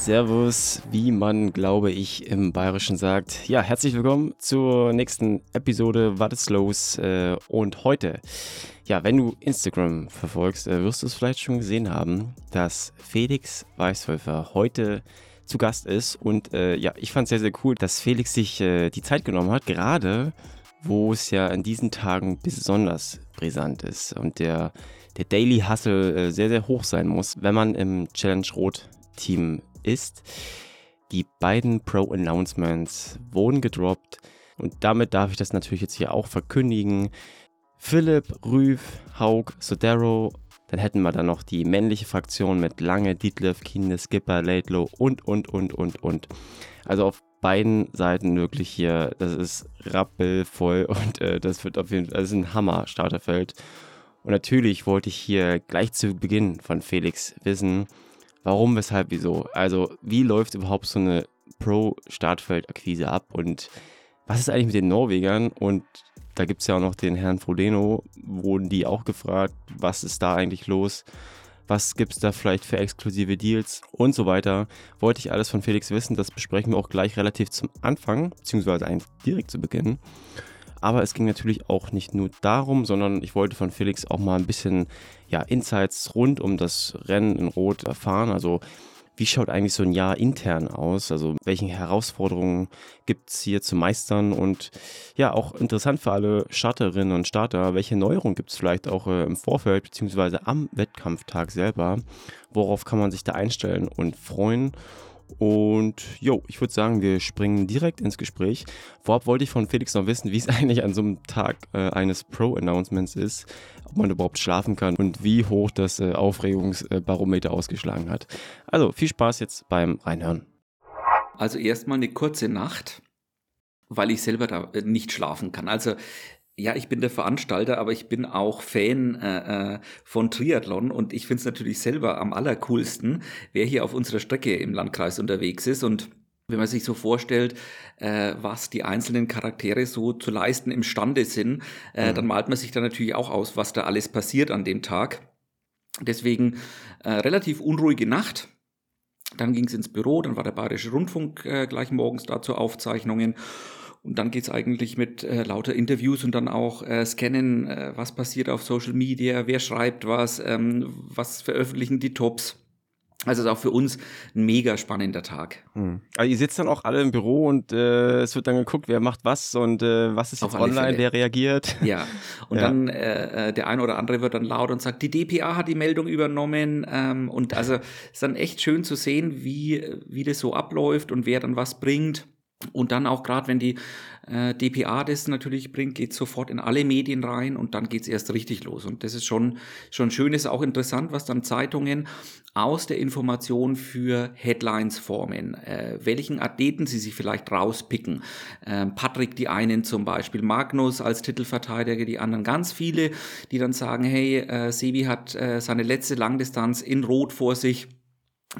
Servus, wie man, glaube ich, im Bayerischen sagt. Ja, herzlich willkommen zur nächsten Episode Was ist los? Äh, und heute, ja, wenn du Instagram verfolgst, äh, wirst du es vielleicht schon gesehen haben, dass Felix Weißwölfer heute zu Gast ist. Und äh, ja, ich fand es sehr, sehr cool, dass Felix sich die Zeit genommen hat, gerade wo es ja in diesen Tagen besonders brisant ist und der, der Daily Hustle sehr, sehr hoch sein muss, wenn man im Challenge Rot Team ist, die beiden Pro-Announcements wurden gedroppt und damit darf ich das natürlich jetzt hier auch verkündigen. Philipp, Rüf, Haug, Sodero, dann hätten wir da noch die männliche Fraktion mit Lange, Dietliff, Kinde, Skipper, Laidlow und, und, und, und, und. Also auf beiden Seiten wirklich hier, das ist rappelvoll und äh, das wird auf jeden Fall, das ist ein Hammer-Starterfeld. Und natürlich wollte ich hier gleich zu Beginn von Felix wissen, Warum, weshalb, wieso? Also, wie läuft überhaupt so eine Pro-Startfeld-Akquise ab und was ist eigentlich mit den Norwegern? Und da gibt es ja auch noch den Herrn Frodeno, wurden die auch gefragt, was ist da eigentlich los? Was gibt es da vielleicht für exklusive Deals und so weiter? Wollte ich alles von Felix wissen, das besprechen wir auch gleich relativ zum Anfang, beziehungsweise eigentlich direkt zu Beginn. Aber es ging natürlich auch nicht nur darum, sondern ich wollte von Felix auch mal ein bisschen ja, Insights rund um das Rennen in Rot erfahren. Also wie schaut eigentlich so ein Jahr intern aus? Also welche Herausforderungen gibt es hier zu meistern? Und ja, auch interessant für alle Starterinnen und Starter, welche Neuerungen gibt es vielleicht auch äh, im Vorfeld beziehungsweise am Wettkampftag selber? Worauf kann man sich da einstellen und freuen? Und jo, ich würde sagen, wir springen direkt ins Gespräch. Vorab wollte ich von Felix noch wissen, wie es eigentlich an so einem Tag äh, eines Pro-Announcements ist, ob man überhaupt schlafen kann und wie hoch das äh, Aufregungsbarometer ausgeschlagen hat. Also viel Spaß jetzt beim Reinhören. Also erstmal eine kurze Nacht, weil ich selber da äh, nicht schlafen kann. Also ja, ich bin der Veranstalter, aber ich bin auch Fan äh, äh von Triathlon und ich finde es natürlich selber am allercoolsten, wer hier auf unserer Strecke im Landkreis unterwegs ist und wenn man sich so vorstellt, äh, was die einzelnen Charaktere so zu leisten imstande sind, äh, mhm. dann malt man sich da natürlich auch aus, was da alles passiert an dem Tag. Deswegen äh, relativ unruhige Nacht. Dann ging es ins Büro, dann war der Bayerische Rundfunk äh, gleich morgens da zu Aufzeichnungen. Und dann geht's eigentlich mit äh, lauter Interviews und dann auch äh, scannen, äh, was passiert auf Social Media, wer schreibt was, ähm, was veröffentlichen die Tops. Also ist auch für uns ein mega spannender Tag. Hm. Also ihr sitzt dann auch alle im Büro und äh, es wird dann geguckt, wer macht was und äh, was ist jetzt online, Fälle. wer reagiert. Ja, und ja. dann äh, äh, der eine oder andere wird dann laut und sagt, die DPA hat die Meldung übernommen. Ähm, und also ist dann echt schön zu sehen, wie, wie das so abläuft und wer dann was bringt. Und dann auch gerade, wenn die äh, DPA das natürlich bringt, geht sofort in alle Medien rein und dann geht's erst richtig los. Und das ist schon, schon schön, ist auch interessant, was dann Zeitungen aus der Information für Headlines formen, äh, welchen Athleten sie sich vielleicht rauspicken. Äh, Patrick die einen zum Beispiel, Magnus als Titelverteidiger, die anderen ganz viele, die dann sagen, hey, äh, Sebi hat äh, seine letzte Langdistanz in Rot vor sich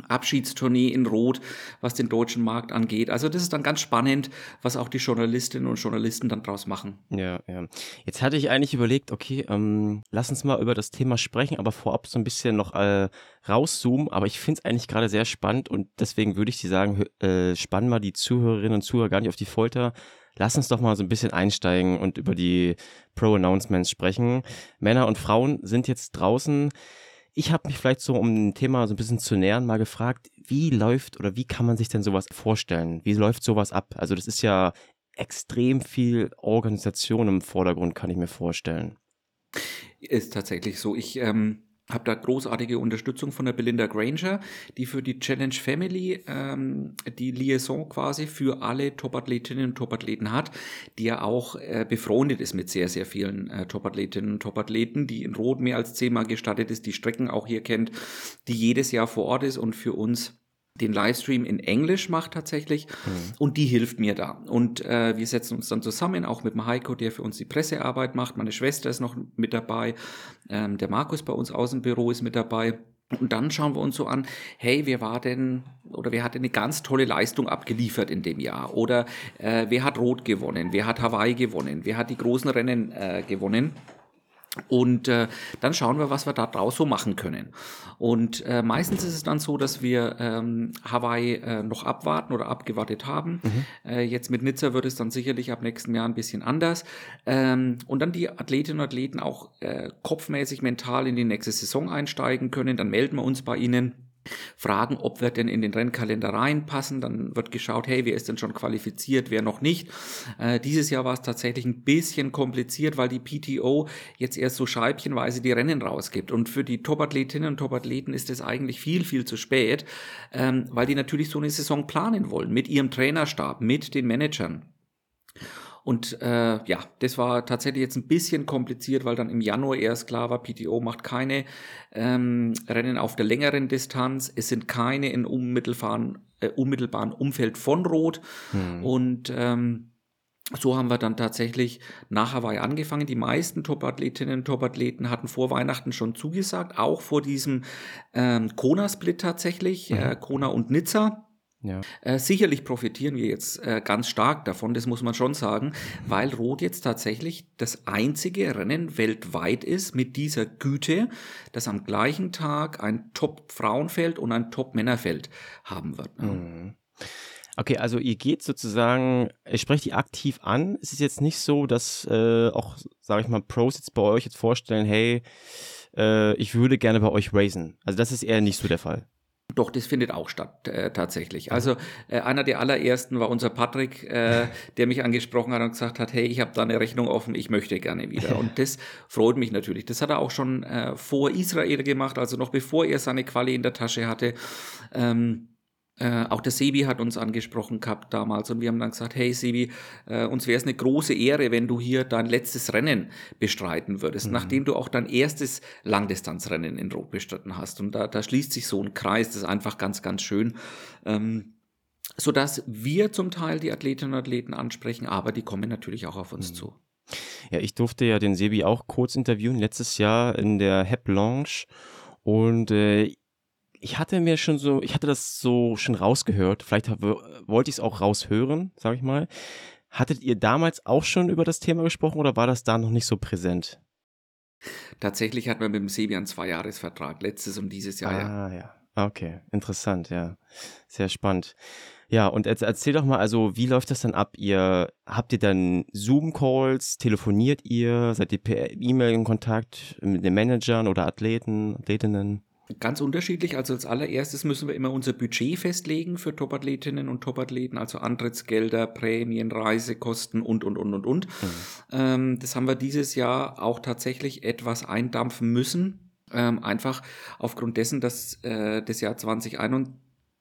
Abschiedstournee in Rot, was den deutschen Markt angeht. Also das ist dann ganz spannend, was auch die Journalistinnen und Journalisten dann draus machen. Ja, ja. Jetzt hatte ich eigentlich überlegt, okay, ähm, lass uns mal über das Thema sprechen, aber vorab so ein bisschen noch äh, rauszoomen. Aber ich finde es eigentlich gerade sehr spannend und deswegen würde ich dir sagen, äh, spann mal die Zuhörerinnen und Zuhörer gar nicht auf die Folter. Lass uns doch mal so ein bisschen einsteigen und über die Pro-Announcements sprechen. Männer und Frauen sind jetzt draußen. Ich habe mich vielleicht so, um ein Thema so ein bisschen zu nähern, mal gefragt, wie läuft oder wie kann man sich denn sowas vorstellen? Wie läuft sowas ab? Also das ist ja extrem viel Organisation im Vordergrund, kann ich mir vorstellen. Ist tatsächlich so. Ich ähm, habe da großartige Unterstützung von der Belinda Granger, die für die Challenge Family ähm, die Liaison quasi für alle Topathletinnen und Topathleten hat, die ja auch äh, befreundet ist mit sehr, sehr vielen äh, Topathletinnen und Topathleten, die in Rot mehr als zehnmal gestattet ist, die Strecken auch hier kennt, die jedes Jahr vor Ort ist und für uns den Livestream in Englisch macht tatsächlich mhm. und die hilft mir da. Und äh, wir setzen uns dann zusammen, auch mit dem Heiko, der für uns die Pressearbeit macht. Meine Schwester ist noch mit dabei, ähm, der Markus bei uns aus dem Büro ist mit dabei. Und dann schauen wir uns so an, hey, wer war denn oder wer hat eine ganz tolle Leistung abgeliefert in dem Jahr? Oder äh, wer hat Rot gewonnen? Wer hat Hawaii gewonnen? Wer hat die großen Rennen äh, gewonnen? Und äh, dann schauen wir, was wir da draus so machen können. Und äh, meistens ist es dann so, dass wir ähm, Hawaii äh, noch abwarten oder abgewartet haben. Mhm. Äh, jetzt mit Nizza wird es dann sicherlich ab nächsten Jahr ein bisschen anders. Ähm, und dann die Athletinnen und Athleten auch äh, kopfmäßig mental in die nächste Saison einsteigen können. Dann melden wir uns bei ihnen fragen, ob wir denn in den Rennkalender reinpassen. Dann wird geschaut, hey, wer ist denn schon qualifiziert, wer noch nicht. Äh, dieses Jahr war es tatsächlich ein bisschen kompliziert, weil die PTO jetzt erst so scheibchenweise die Rennen rausgibt. Und für die Topathletinnen und Topathleten ist es eigentlich viel, viel zu spät, ähm, weil die natürlich so eine Saison planen wollen mit ihrem Trainerstab, mit den Managern. Und äh, ja, das war tatsächlich jetzt ein bisschen kompliziert, weil dann im Januar erst klar war, PTO macht keine ähm, Rennen auf der längeren Distanz. Es sind keine in unmittelbaren, äh, unmittelbaren Umfeld von Rot. Hm. Und ähm, so haben wir dann tatsächlich nach Hawaii angefangen. Die meisten Top-Athletinnen und Top-Athleten hatten vor Weihnachten schon zugesagt, auch vor diesem ähm, Kona-Split tatsächlich, mhm. äh, Kona und Nizza. Ja. Äh, sicherlich profitieren wir jetzt äh, ganz stark davon, das muss man schon sagen, weil Rot jetzt tatsächlich das einzige Rennen weltweit ist mit dieser Güte, das am gleichen Tag ein Top-Frauenfeld und ein Top-Männerfeld haben wird. Ne? Mhm. Okay, also ihr geht sozusagen, ihr sprecht die aktiv an. Es ist jetzt nicht so, dass äh, auch, sage ich mal, Pros jetzt bei euch jetzt vorstellen, hey, äh, ich würde gerne bei euch racen. Also das ist eher nicht so der Fall. Doch, das findet auch statt, äh, tatsächlich. Also äh, einer der allerersten war unser Patrick, äh, der mich angesprochen hat und gesagt hat, hey, ich habe da eine Rechnung offen, ich möchte gerne wieder. Und das freut mich natürlich. Das hat er auch schon äh, vor Israel gemacht, also noch bevor er seine Quali in der Tasche hatte. Ähm, äh, auch der Sebi hat uns angesprochen gehabt damals und wir haben dann gesagt, hey Sebi, äh, uns wäre es eine große Ehre, wenn du hier dein letztes Rennen bestreiten würdest, mhm. nachdem du auch dein erstes Langdistanzrennen in Rot bestritten hast. Und da, da schließt sich so ein Kreis, das ist einfach ganz, ganz schön. Ähm, sodass wir zum Teil die Athletinnen und Athleten ansprechen, aber die kommen natürlich auch auf uns mhm. zu. Ja, ich durfte ja den Sebi auch kurz interviewen letztes Jahr in der HEP Lounge und äh, ich hatte mir schon so, ich hatte das so schon rausgehört. Vielleicht wollte ich es auch raushören, sag ich mal. Hattet ihr damals auch schon über das Thema gesprochen oder war das da noch nicht so präsent? Tatsächlich hat man mit dem Sebi einen Zweijahresvertrag, letztes und dieses Jahr. Ah, ja. ja. Okay, interessant, ja. Sehr spannend. Ja, und erzähl doch mal, also wie läuft das dann ab? Ihr habt ihr dann Zoom-Calls, telefoniert ihr, seid ihr per E-Mail in Kontakt mit den Managern oder Athleten, Athletinnen? Ganz unterschiedlich. Also als allererstes müssen wir immer unser Budget festlegen für Topathletinnen und Topathleten, also Antrittsgelder, Prämien, Reisekosten und, und, und, und, und. Mhm. Ähm, das haben wir dieses Jahr auch tatsächlich etwas eindampfen müssen. Ähm, einfach aufgrund dessen, dass äh, das Jahr 2021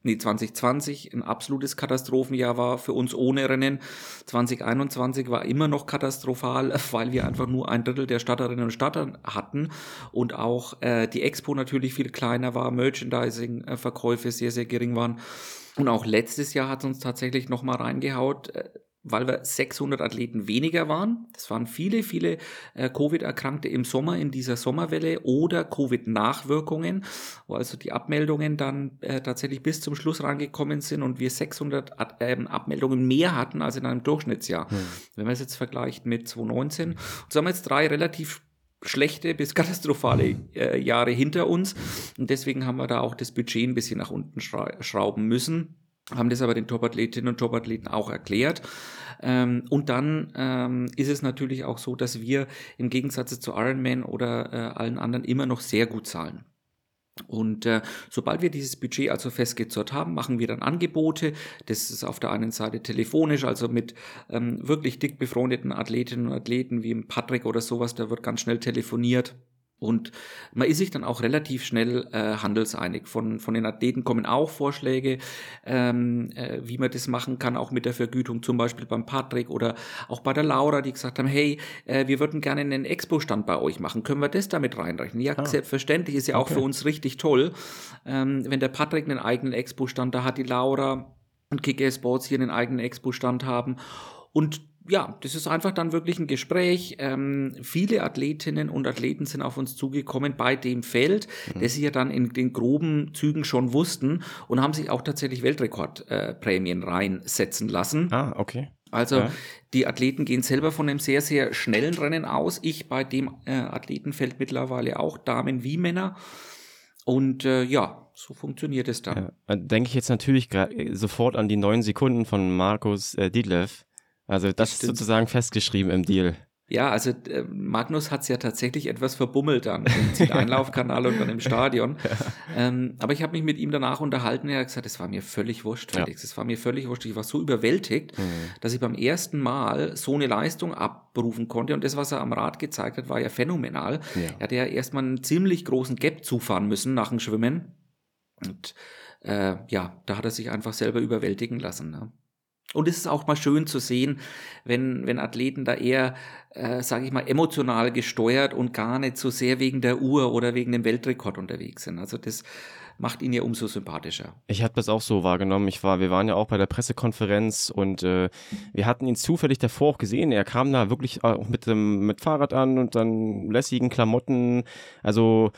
nee, 2020 ein absolutes Katastrophenjahr war für uns ohne Rennen. 2021 war immer noch katastrophal, weil wir einfach nur ein Drittel der Stadterinnen und Stadt hatten und auch äh, die Expo natürlich viel kleiner war, Merchandising-Verkäufe sehr, sehr gering waren. Und auch letztes Jahr hat es uns tatsächlich nochmal reingehaut. Weil wir 600 Athleten weniger waren. Das waren viele, viele äh, Covid-Erkrankte im Sommer in dieser Sommerwelle oder Covid-Nachwirkungen, wo also die Abmeldungen dann äh, tatsächlich bis zum Schluss rangekommen sind und wir 600 Ad, äh, Abmeldungen mehr hatten als in einem Durchschnittsjahr. Hm. Wenn man es jetzt vergleicht mit 2019. Und so haben wir jetzt drei relativ schlechte bis katastrophale äh, Jahre hinter uns und deswegen haben wir da auch das Budget ein bisschen nach unten schrauben müssen haben das aber den Topathletinnen und Topathleten auch erklärt. Ähm, und dann ähm, ist es natürlich auch so, dass wir im Gegensatz zu Ironman oder äh, allen anderen immer noch sehr gut zahlen. Und äh, sobald wir dieses Budget also festgezurrt haben, machen wir dann Angebote. Das ist auf der einen Seite telefonisch, also mit ähm, wirklich dick befreundeten Athletinnen und Athleten wie Patrick oder sowas, da wird ganz schnell telefoniert. Und man ist sich dann auch relativ schnell äh, handelseinig. Von, von den Athleten kommen auch Vorschläge, ähm, äh, wie man das machen kann, auch mit der Vergütung, zum Beispiel beim Patrick oder auch bei der Laura, die gesagt haben, hey, äh, wir würden gerne einen Expo-Stand bei euch machen. Können wir das damit reinrechnen? Ja, ah. selbstverständlich, ist ja auch okay. für uns richtig toll. Ähm, wenn der Patrick einen eigenen Expo-Stand da hat, die Laura und Kick Sports hier einen eigenen Expo-Stand haben. Und ja, das ist einfach dann wirklich ein Gespräch. Ähm, viele Athletinnen und Athleten sind auf uns zugekommen bei dem Feld, mhm. das sie ja dann in den groben Zügen schon wussten und haben sich auch tatsächlich Weltrekordprämien äh, reinsetzen lassen. Ah, okay. Also ja. die Athleten gehen selber von einem sehr, sehr schnellen Rennen aus. Ich bei dem äh, Athletenfeld mittlerweile auch Damen wie Männer. Und äh, ja, so funktioniert es dann. Ja, dann denke ich jetzt natürlich äh, sofort an die neun Sekunden von Markus äh, Dietlev. Also das, das ist sozusagen festgeschrieben im Deal. Ja, also äh, Magnus hat es ja tatsächlich etwas verbummelt dann im Einlaufkanal und dann im Stadion. Ja. Ähm, aber ich habe mich mit ihm danach unterhalten. Er hat gesagt, es war mir völlig wurscht, Felix. Es war mir völlig wurscht. Ich war so überwältigt, mhm. dass ich beim ersten Mal so eine Leistung abrufen konnte. Und das, was er am Rad gezeigt hat, war ja phänomenal. Ja. Er hatte ja erstmal einen ziemlich großen Gap zufahren müssen nach dem Schwimmen. Und äh, ja, da hat er sich einfach selber überwältigen lassen. Ne? Und es ist auch mal schön zu sehen, wenn, wenn Athleten da eher, äh, sage ich mal, emotional gesteuert und gar nicht so sehr wegen der Uhr oder wegen dem Weltrekord unterwegs sind. Also das macht ihn ja umso sympathischer. Ich habe das auch so wahrgenommen. Ich war, wir waren ja auch bei der Pressekonferenz und äh, wir hatten ihn zufällig davor auch gesehen. Er kam da wirklich auch mit dem mit Fahrrad an und dann lässigen Klamotten. Also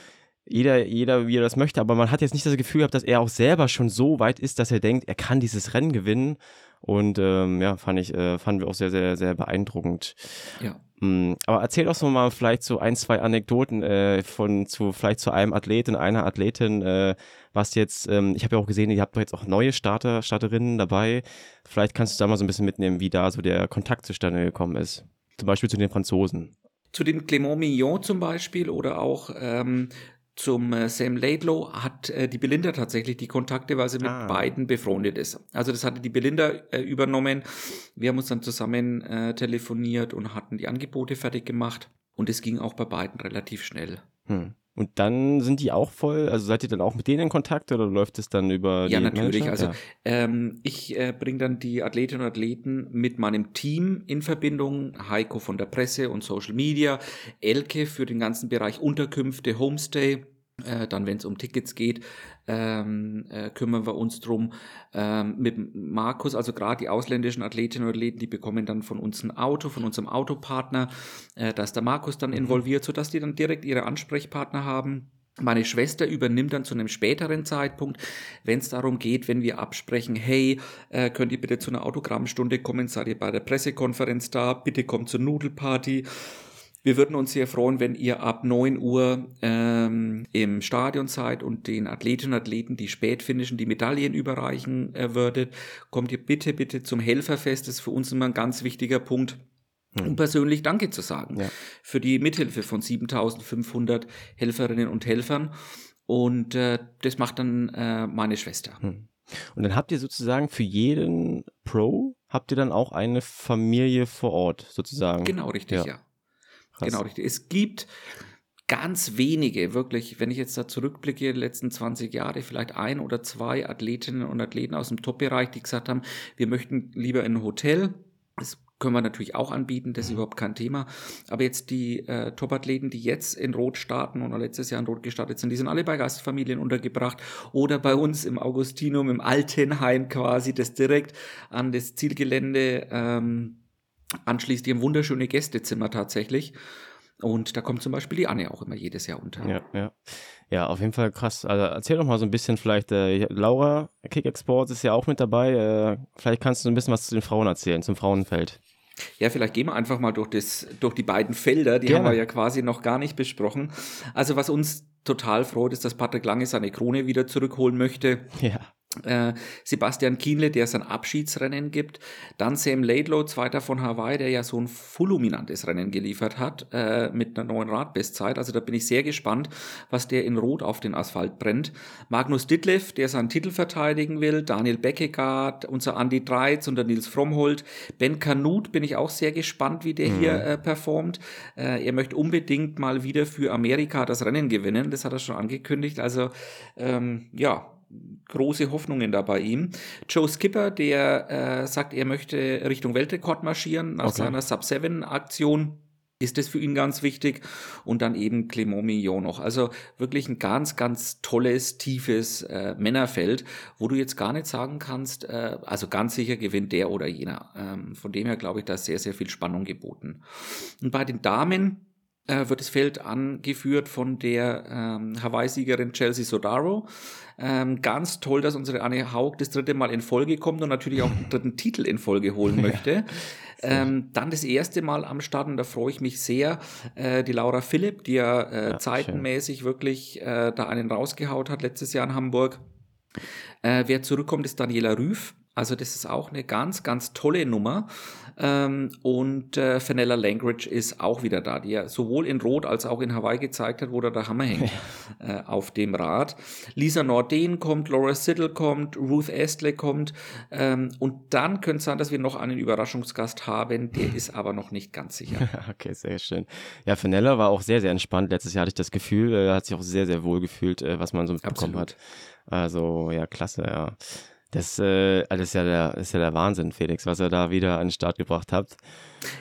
jeder, jeder, wie er das möchte, aber man hat jetzt nicht das Gefühl gehabt, dass er auch selber schon so weit ist, dass er denkt, er kann dieses Rennen gewinnen. Und ähm, ja, fand ich, äh, fanden wir auch sehr, sehr, sehr beeindruckend. Ja. Mm, aber erzähl doch so mal vielleicht so ein, zwei Anekdoten äh, von zu vielleicht zu einem Athleten, einer Athletin, äh, was jetzt, ähm, ich habe ja auch gesehen, ihr habt doch jetzt auch neue Starter, Starterinnen dabei. Vielleicht kannst du da mal so ein bisschen mitnehmen, wie da so der Kontakt zustande gekommen ist. Zum Beispiel zu den Franzosen. Zu dem Clément Mignon zum Beispiel oder auch ähm, zum äh, Sam Laidlow hat äh, die Belinda tatsächlich die Kontakte, weil sie mit ah. beiden befreundet ist. Also das hatte die Belinda äh, übernommen. Wir haben uns dann zusammen äh, telefoniert und hatten die Angebote fertig gemacht. Und es ging auch bei beiden relativ schnell. Hm. Und dann sind die auch voll, also seid ihr dann auch mit denen in Kontakt oder läuft es dann über die Ja, natürlich. Manager? Also ja. ähm, ich äh, bringe dann die Athletinnen und Athleten mit meinem Team in Verbindung. Heiko von der Presse und Social Media, Elke für den ganzen Bereich Unterkünfte, Homestay äh, dann, wenn es um Tickets geht, ähm, äh, kümmern wir uns drum. Ähm, mit Markus, also gerade die ausländischen Athletinnen und Athleten, die bekommen dann von uns ein Auto, von unserem Autopartner. Äh, da ist der Markus dann mhm. involviert, sodass die dann direkt ihre Ansprechpartner haben. Meine Schwester übernimmt dann zu einem späteren Zeitpunkt, wenn es darum geht, wenn wir absprechen, hey, äh, könnt ihr bitte zu einer Autogrammstunde kommen, seid ihr bei der Pressekonferenz da, bitte kommt zur Nudelparty wir würden uns sehr freuen, wenn ihr ab 9 Uhr ähm, im Stadion seid und den Athletinnen und Athleten, die spätfinischen, die Medaillen überreichen äh, würdet. Kommt ihr bitte, bitte zum Helferfest. Das ist für uns immer ein ganz wichtiger Punkt. Hm. Um persönlich Danke zu sagen ja. für die Mithilfe von 7500 Helferinnen und Helfern. Und äh, das macht dann äh, meine Schwester. Hm. Und dann habt ihr sozusagen für jeden Pro, habt ihr dann auch eine Familie vor Ort sozusagen? Genau, richtig, ja. ja. Krass. Genau, richtig. Es gibt ganz wenige, wirklich, wenn ich jetzt da zurückblicke, die letzten 20 Jahre, vielleicht ein oder zwei Athletinnen und Athleten aus dem Top-Bereich, die gesagt haben, wir möchten lieber in ein Hotel. Das können wir natürlich auch anbieten, das ist mhm. überhaupt kein Thema. Aber jetzt die äh, Top-Athleten, die jetzt in Rot starten oder letztes Jahr in Rot gestartet sind, die sind alle bei Gastfamilien untergebracht oder bei uns im Augustinum, im Altenheim quasi, das direkt an das Zielgelände ähm, anschließt. Die haben wunderschöne Gästezimmer tatsächlich. Und da kommt zum Beispiel die Anne auch immer jedes Jahr unter. Ja, ja. Ja, auf jeden Fall krass. Also erzähl doch mal so ein bisschen vielleicht, äh, Laura Kick Exports ist ja auch mit dabei. Äh, vielleicht kannst du ein bisschen was zu den Frauen erzählen, zum Frauenfeld. Ja, vielleicht gehen wir einfach mal durch, das, durch die beiden Felder, die Gerne. haben wir ja quasi noch gar nicht besprochen. Also was uns total freut, ist, dass Patrick Lange seine Krone wieder zurückholen möchte. Ja. Äh, Sebastian Kienle, der sein Abschiedsrennen gibt, dann Sam Laidlow, zweiter von Hawaii, der ja so ein fulminantes Rennen geliefert hat äh, mit einer neuen Radbestzeit. Also da bin ich sehr gespannt, was der in Rot auf den Asphalt brennt. Magnus Ditlev, der seinen Titel verteidigen will, Daniel Beckegaard, unser Andy Dreiz und der Nils Frommholt. Ben Kanut bin ich auch sehr gespannt, wie der mhm. hier äh, performt. Äh, er möchte unbedingt mal wieder für Amerika das Rennen gewinnen, das hat er schon angekündigt. Also ähm, ja, große Hoffnungen da bei ihm. Joe Skipper, der äh, sagt, er möchte Richtung Weltrekord marschieren nach okay. seiner Sub-7-Aktion ist das für ihn ganz wichtig. Und dann eben Clément Millon noch. Also wirklich ein ganz, ganz tolles, tiefes äh, Männerfeld, wo du jetzt gar nicht sagen kannst, äh, also ganz sicher gewinnt der oder jener. Ähm, von dem her glaube ich, da ist sehr, sehr viel Spannung geboten. Und bei den Damen äh, wird das Feld angeführt von der ähm, Hawaii-Siegerin Chelsea Sodaro. Ähm, ganz toll, dass unsere Anne Haug das dritte Mal in Folge kommt und natürlich auch den dritten Titel in Folge holen möchte. Ähm, dann das erste Mal am Start und da freue ich mich sehr. Äh, die Laura Philipp, die ja, äh, ja zeitenmäßig schön. wirklich äh, da einen rausgehaut hat letztes Jahr in Hamburg. Äh, wer zurückkommt, ist Daniela Rüff. Also das ist auch eine ganz, ganz tolle Nummer. Ähm, und äh, Fenella Langridge ist auch wieder da, die ja sowohl in Rot als auch in Hawaii gezeigt hat, wo da der Hammer hängt äh, auf dem Rad. Lisa Norden kommt, Laura Siddle kommt, Ruth Estle kommt. Ähm, und dann könnte es sein, dass wir noch einen Überraschungsgast haben, der ist aber noch nicht ganz sicher. okay, sehr schön. Ja, Fenella war auch sehr, sehr entspannt. Letztes Jahr hatte ich das Gefühl, er hat sich auch sehr, sehr wohl gefühlt, äh, was man so mitbekommen Absolut. hat. Also ja, klasse, ja. Das, äh, das, ist ja der, ist ja der Wahnsinn, Felix, was ihr da wieder an den Start gebracht habt.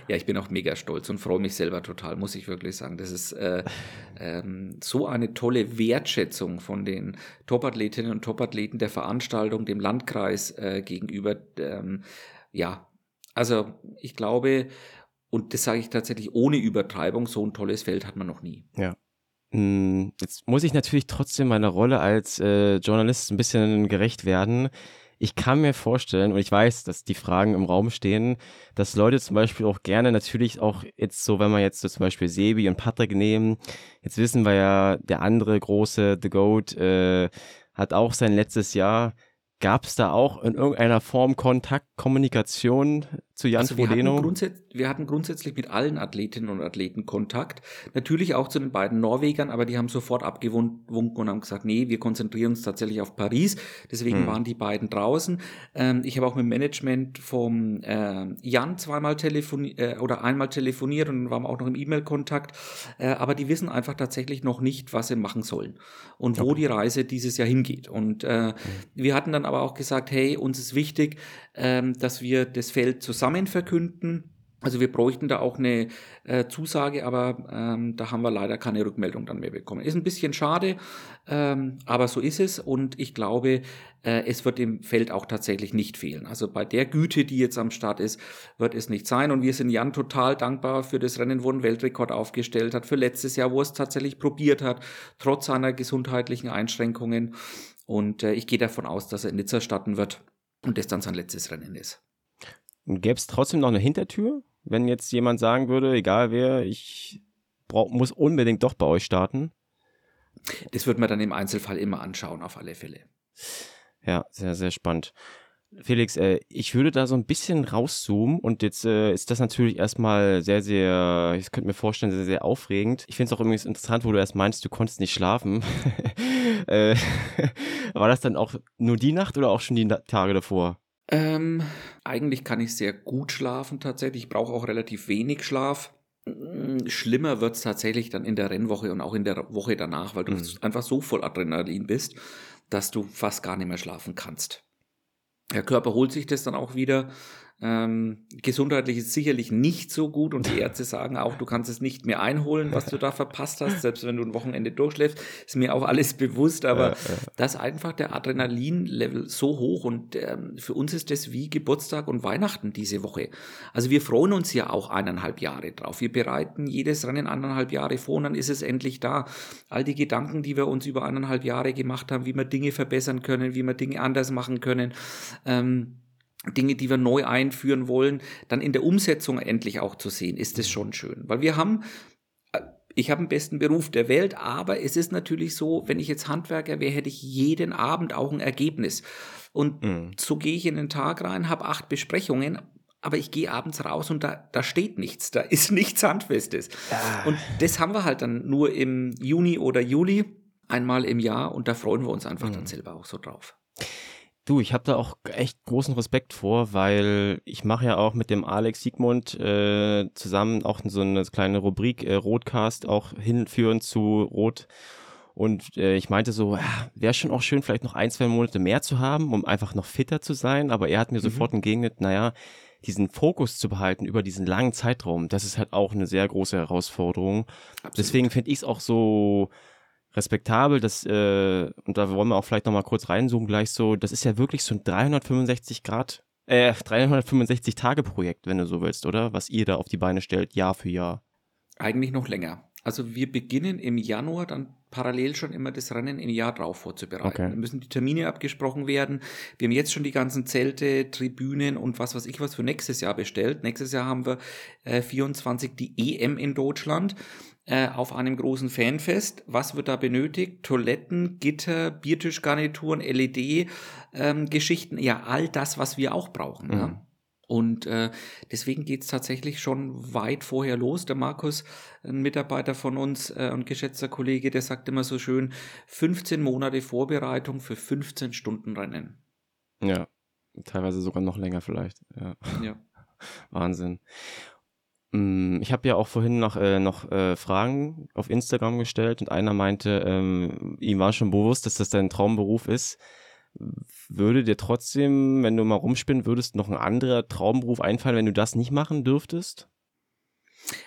Ja, ich bin auch mega stolz und freue mich selber total, muss ich wirklich sagen. Das ist äh, ähm, so eine tolle Wertschätzung von den Topathletinnen und Topathleten der Veranstaltung, dem Landkreis äh, gegenüber. Ähm, ja, also ich glaube, und das sage ich tatsächlich ohne Übertreibung, so ein tolles Feld hat man noch nie. Ja. Hm, jetzt muss ich natürlich trotzdem meiner Rolle als äh, Journalist ein bisschen gerecht werden. Ich kann mir vorstellen, und ich weiß, dass die Fragen im Raum stehen, dass Leute zum Beispiel auch gerne natürlich auch jetzt so, wenn wir jetzt so zum Beispiel Sebi und Patrick nehmen, jetzt wissen wir ja, der andere große The Goat äh, hat auch sein letztes Jahr Gab es da auch in irgendeiner Form Kontakt, Kommunikation zu Jan also wir Hatten wir hatten grundsätzlich mit allen Athletinnen und Athleten Kontakt. Natürlich auch zu den beiden Norwegern, aber die haben sofort abgewunken und haben gesagt, nee, wir konzentrieren uns tatsächlich auf Paris. Deswegen hm. waren die beiden draußen. Ähm, ich habe auch mit dem Management vom äh, Jan zweimal telefoniert äh, oder einmal telefoniert und waren auch noch im E-Mail-Kontakt. Äh, aber die wissen einfach tatsächlich noch nicht, was sie machen sollen und okay. wo die Reise dieses Jahr hingeht. Und äh, hm. wir hatten dann aber auch gesagt, hey, uns ist wichtig, ähm, dass wir das Feld zusammen verkünden. Also wir bräuchten da auch eine äh, Zusage, aber ähm, da haben wir leider keine Rückmeldung dann mehr bekommen. Ist ein bisschen schade, ähm, aber so ist es und ich glaube, äh, es wird dem Feld auch tatsächlich nicht fehlen. Also bei der Güte, die jetzt am Start ist, wird es nicht sein und wir sind Jan total dankbar für das Rennen, wo er einen Weltrekord aufgestellt hat, für letztes Jahr, wo er es tatsächlich probiert hat, trotz seiner gesundheitlichen Einschränkungen und äh, ich gehe davon aus, dass er in Nizza starten wird und das dann sein letztes Rennen ist. Gäbe es trotzdem noch eine Hintertür, wenn jetzt jemand sagen würde, egal wer, ich brauch, muss unbedingt doch bei euch starten? Das wird man dann im Einzelfall immer anschauen, auf alle Fälle. Ja, sehr, sehr spannend. Felix, äh, ich würde da so ein bisschen rauszoomen und jetzt äh, ist das natürlich erstmal sehr, sehr, ich könnte mir vorstellen, sehr, sehr aufregend. Ich finde es auch übrigens interessant, wo du erst meinst, du konntest nicht schlafen. äh, war das dann auch nur die Nacht oder auch schon die Tage davor? Ähm, eigentlich kann ich sehr gut schlafen tatsächlich. Ich brauche auch relativ wenig Schlaf. Mm, schlimmer wird es tatsächlich dann in der Rennwoche und auch in der Woche danach, weil du mhm. einfach so voll Adrenalin bist, dass du fast gar nicht mehr schlafen kannst. Der Körper holt sich das dann auch wieder. Ähm, gesundheitlich ist sicherlich nicht so gut und die Ärzte sagen auch, du kannst es nicht mehr einholen, was du da verpasst hast, selbst wenn du ein Wochenende durchschläfst, ist mir auch alles bewusst, aber ja, ja. dass einfach der Adrenalin-Level so hoch und ähm, für uns ist das wie Geburtstag und Weihnachten diese Woche. Also wir freuen uns ja auch eineinhalb Jahre drauf. Wir bereiten jedes Rennen eineinhalb Jahre vor und dann ist es endlich da. All die Gedanken, die wir uns über eineinhalb Jahre gemacht haben, wie wir Dinge verbessern können, wie wir Dinge anders machen können, ähm, Dinge, die wir neu einführen wollen, dann in der Umsetzung endlich auch zu sehen, ist es schon schön. Weil wir haben, äh, ich habe den besten Beruf der Welt, aber es ist natürlich so, wenn ich jetzt Handwerker wäre, hätte ich jeden Abend auch ein Ergebnis. Und mhm. so gehe ich in den Tag rein, habe acht Besprechungen, aber ich gehe abends raus und da, da steht nichts, da ist nichts Handfestes. Ja. Und das haben wir halt dann nur im Juni oder Juli einmal im Jahr und da freuen wir uns einfach mhm. dann selber auch so drauf. Du, ich habe da auch echt großen Respekt vor, weil ich mache ja auch mit dem Alex Siegmund äh, zusammen auch so eine kleine Rubrik äh, Rotcast auch hinführend zu Rot. Und äh, ich meinte so, ja, wäre schon auch schön, vielleicht noch ein, zwei Monate mehr zu haben, um einfach noch fitter zu sein. Aber er hat mir mhm. sofort entgegnet, naja, diesen Fokus zu behalten über diesen langen Zeitraum, das ist halt auch eine sehr große Herausforderung. Absolut. Deswegen finde ich es auch so respektabel, das, äh, und da wollen wir auch vielleicht nochmal kurz reinzoomen gleich so, das ist ja wirklich so ein 365 Grad, äh, 365 Tage Projekt, wenn du so willst, oder? Was ihr da auf die Beine stellt, Jahr für Jahr. Eigentlich noch länger. Also wir beginnen im Januar dann parallel schon immer das Rennen im Jahr drauf vorzubereiten. Okay. Da müssen die Termine abgesprochen werden. Wir haben jetzt schon die ganzen Zelte, Tribünen und was weiß ich was für nächstes Jahr bestellt. Nächstes Jahr haben wir äh, 24 die EM in Deutschland äh, auf einem großen Fanfest. Was wird da benötigt? Toiletten, Gitter, Biertischgarnituren, LED-Geschichten, ähm, ja, all das, was wir auch brauchen. Mhm. Ja. Und äh, deswegen geht's tatsächlich schon weit vorher los. Der Markus, ein Mitarbeiter von uns äh, und geschätzter Kollege, der sagt immer so schön, 15 Monate Vorbereitung für 15 Stunden Rennen. Ja, teilweise sogar noch länger vielleicht. Ja. ja. Wahnsinn. Mm, ich habe ja auch vorhin noch, äh, noch äh, Fragen auf Instagram gestellt und einer meinte, ähm, ihm war schon bewusst, dass das dein Traumberuf ist würde dir trotzdem, wenn du mal rumspinnen würdest, noch ein anderer Traumberuf einfallen, wenn du das nicht machen dürftest?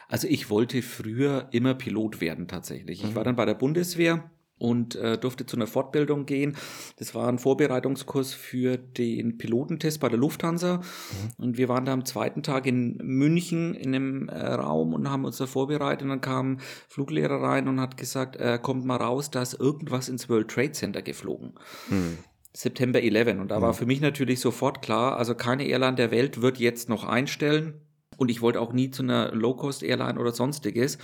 Also ich wollte früher immer Pilot werden tatsächlich. Ich mhm. war dann bei der Bundeswehr und äh, durfte zu einer Fortbildung gehen. Das war ein Vorbereitungskurs für den Pilotentest bei der Lufthansa. Mhm. Und wir waren da am zweiten Tag in München in einem äh, Raum und haben uns da vorbereitet. Und dann kam ein Fluglehrer rein und hat gesagt, äh, kommt mal raus, da ist irgendwas ins World Trade Center geflogen. Mhm. September 11. Und da war für mich natürlich sofort klar, also keine Airline der Welt wird jetzt noch einstellen. Und ich wollte auch nie zu einer Low-Cost-Airline oder sonstiges,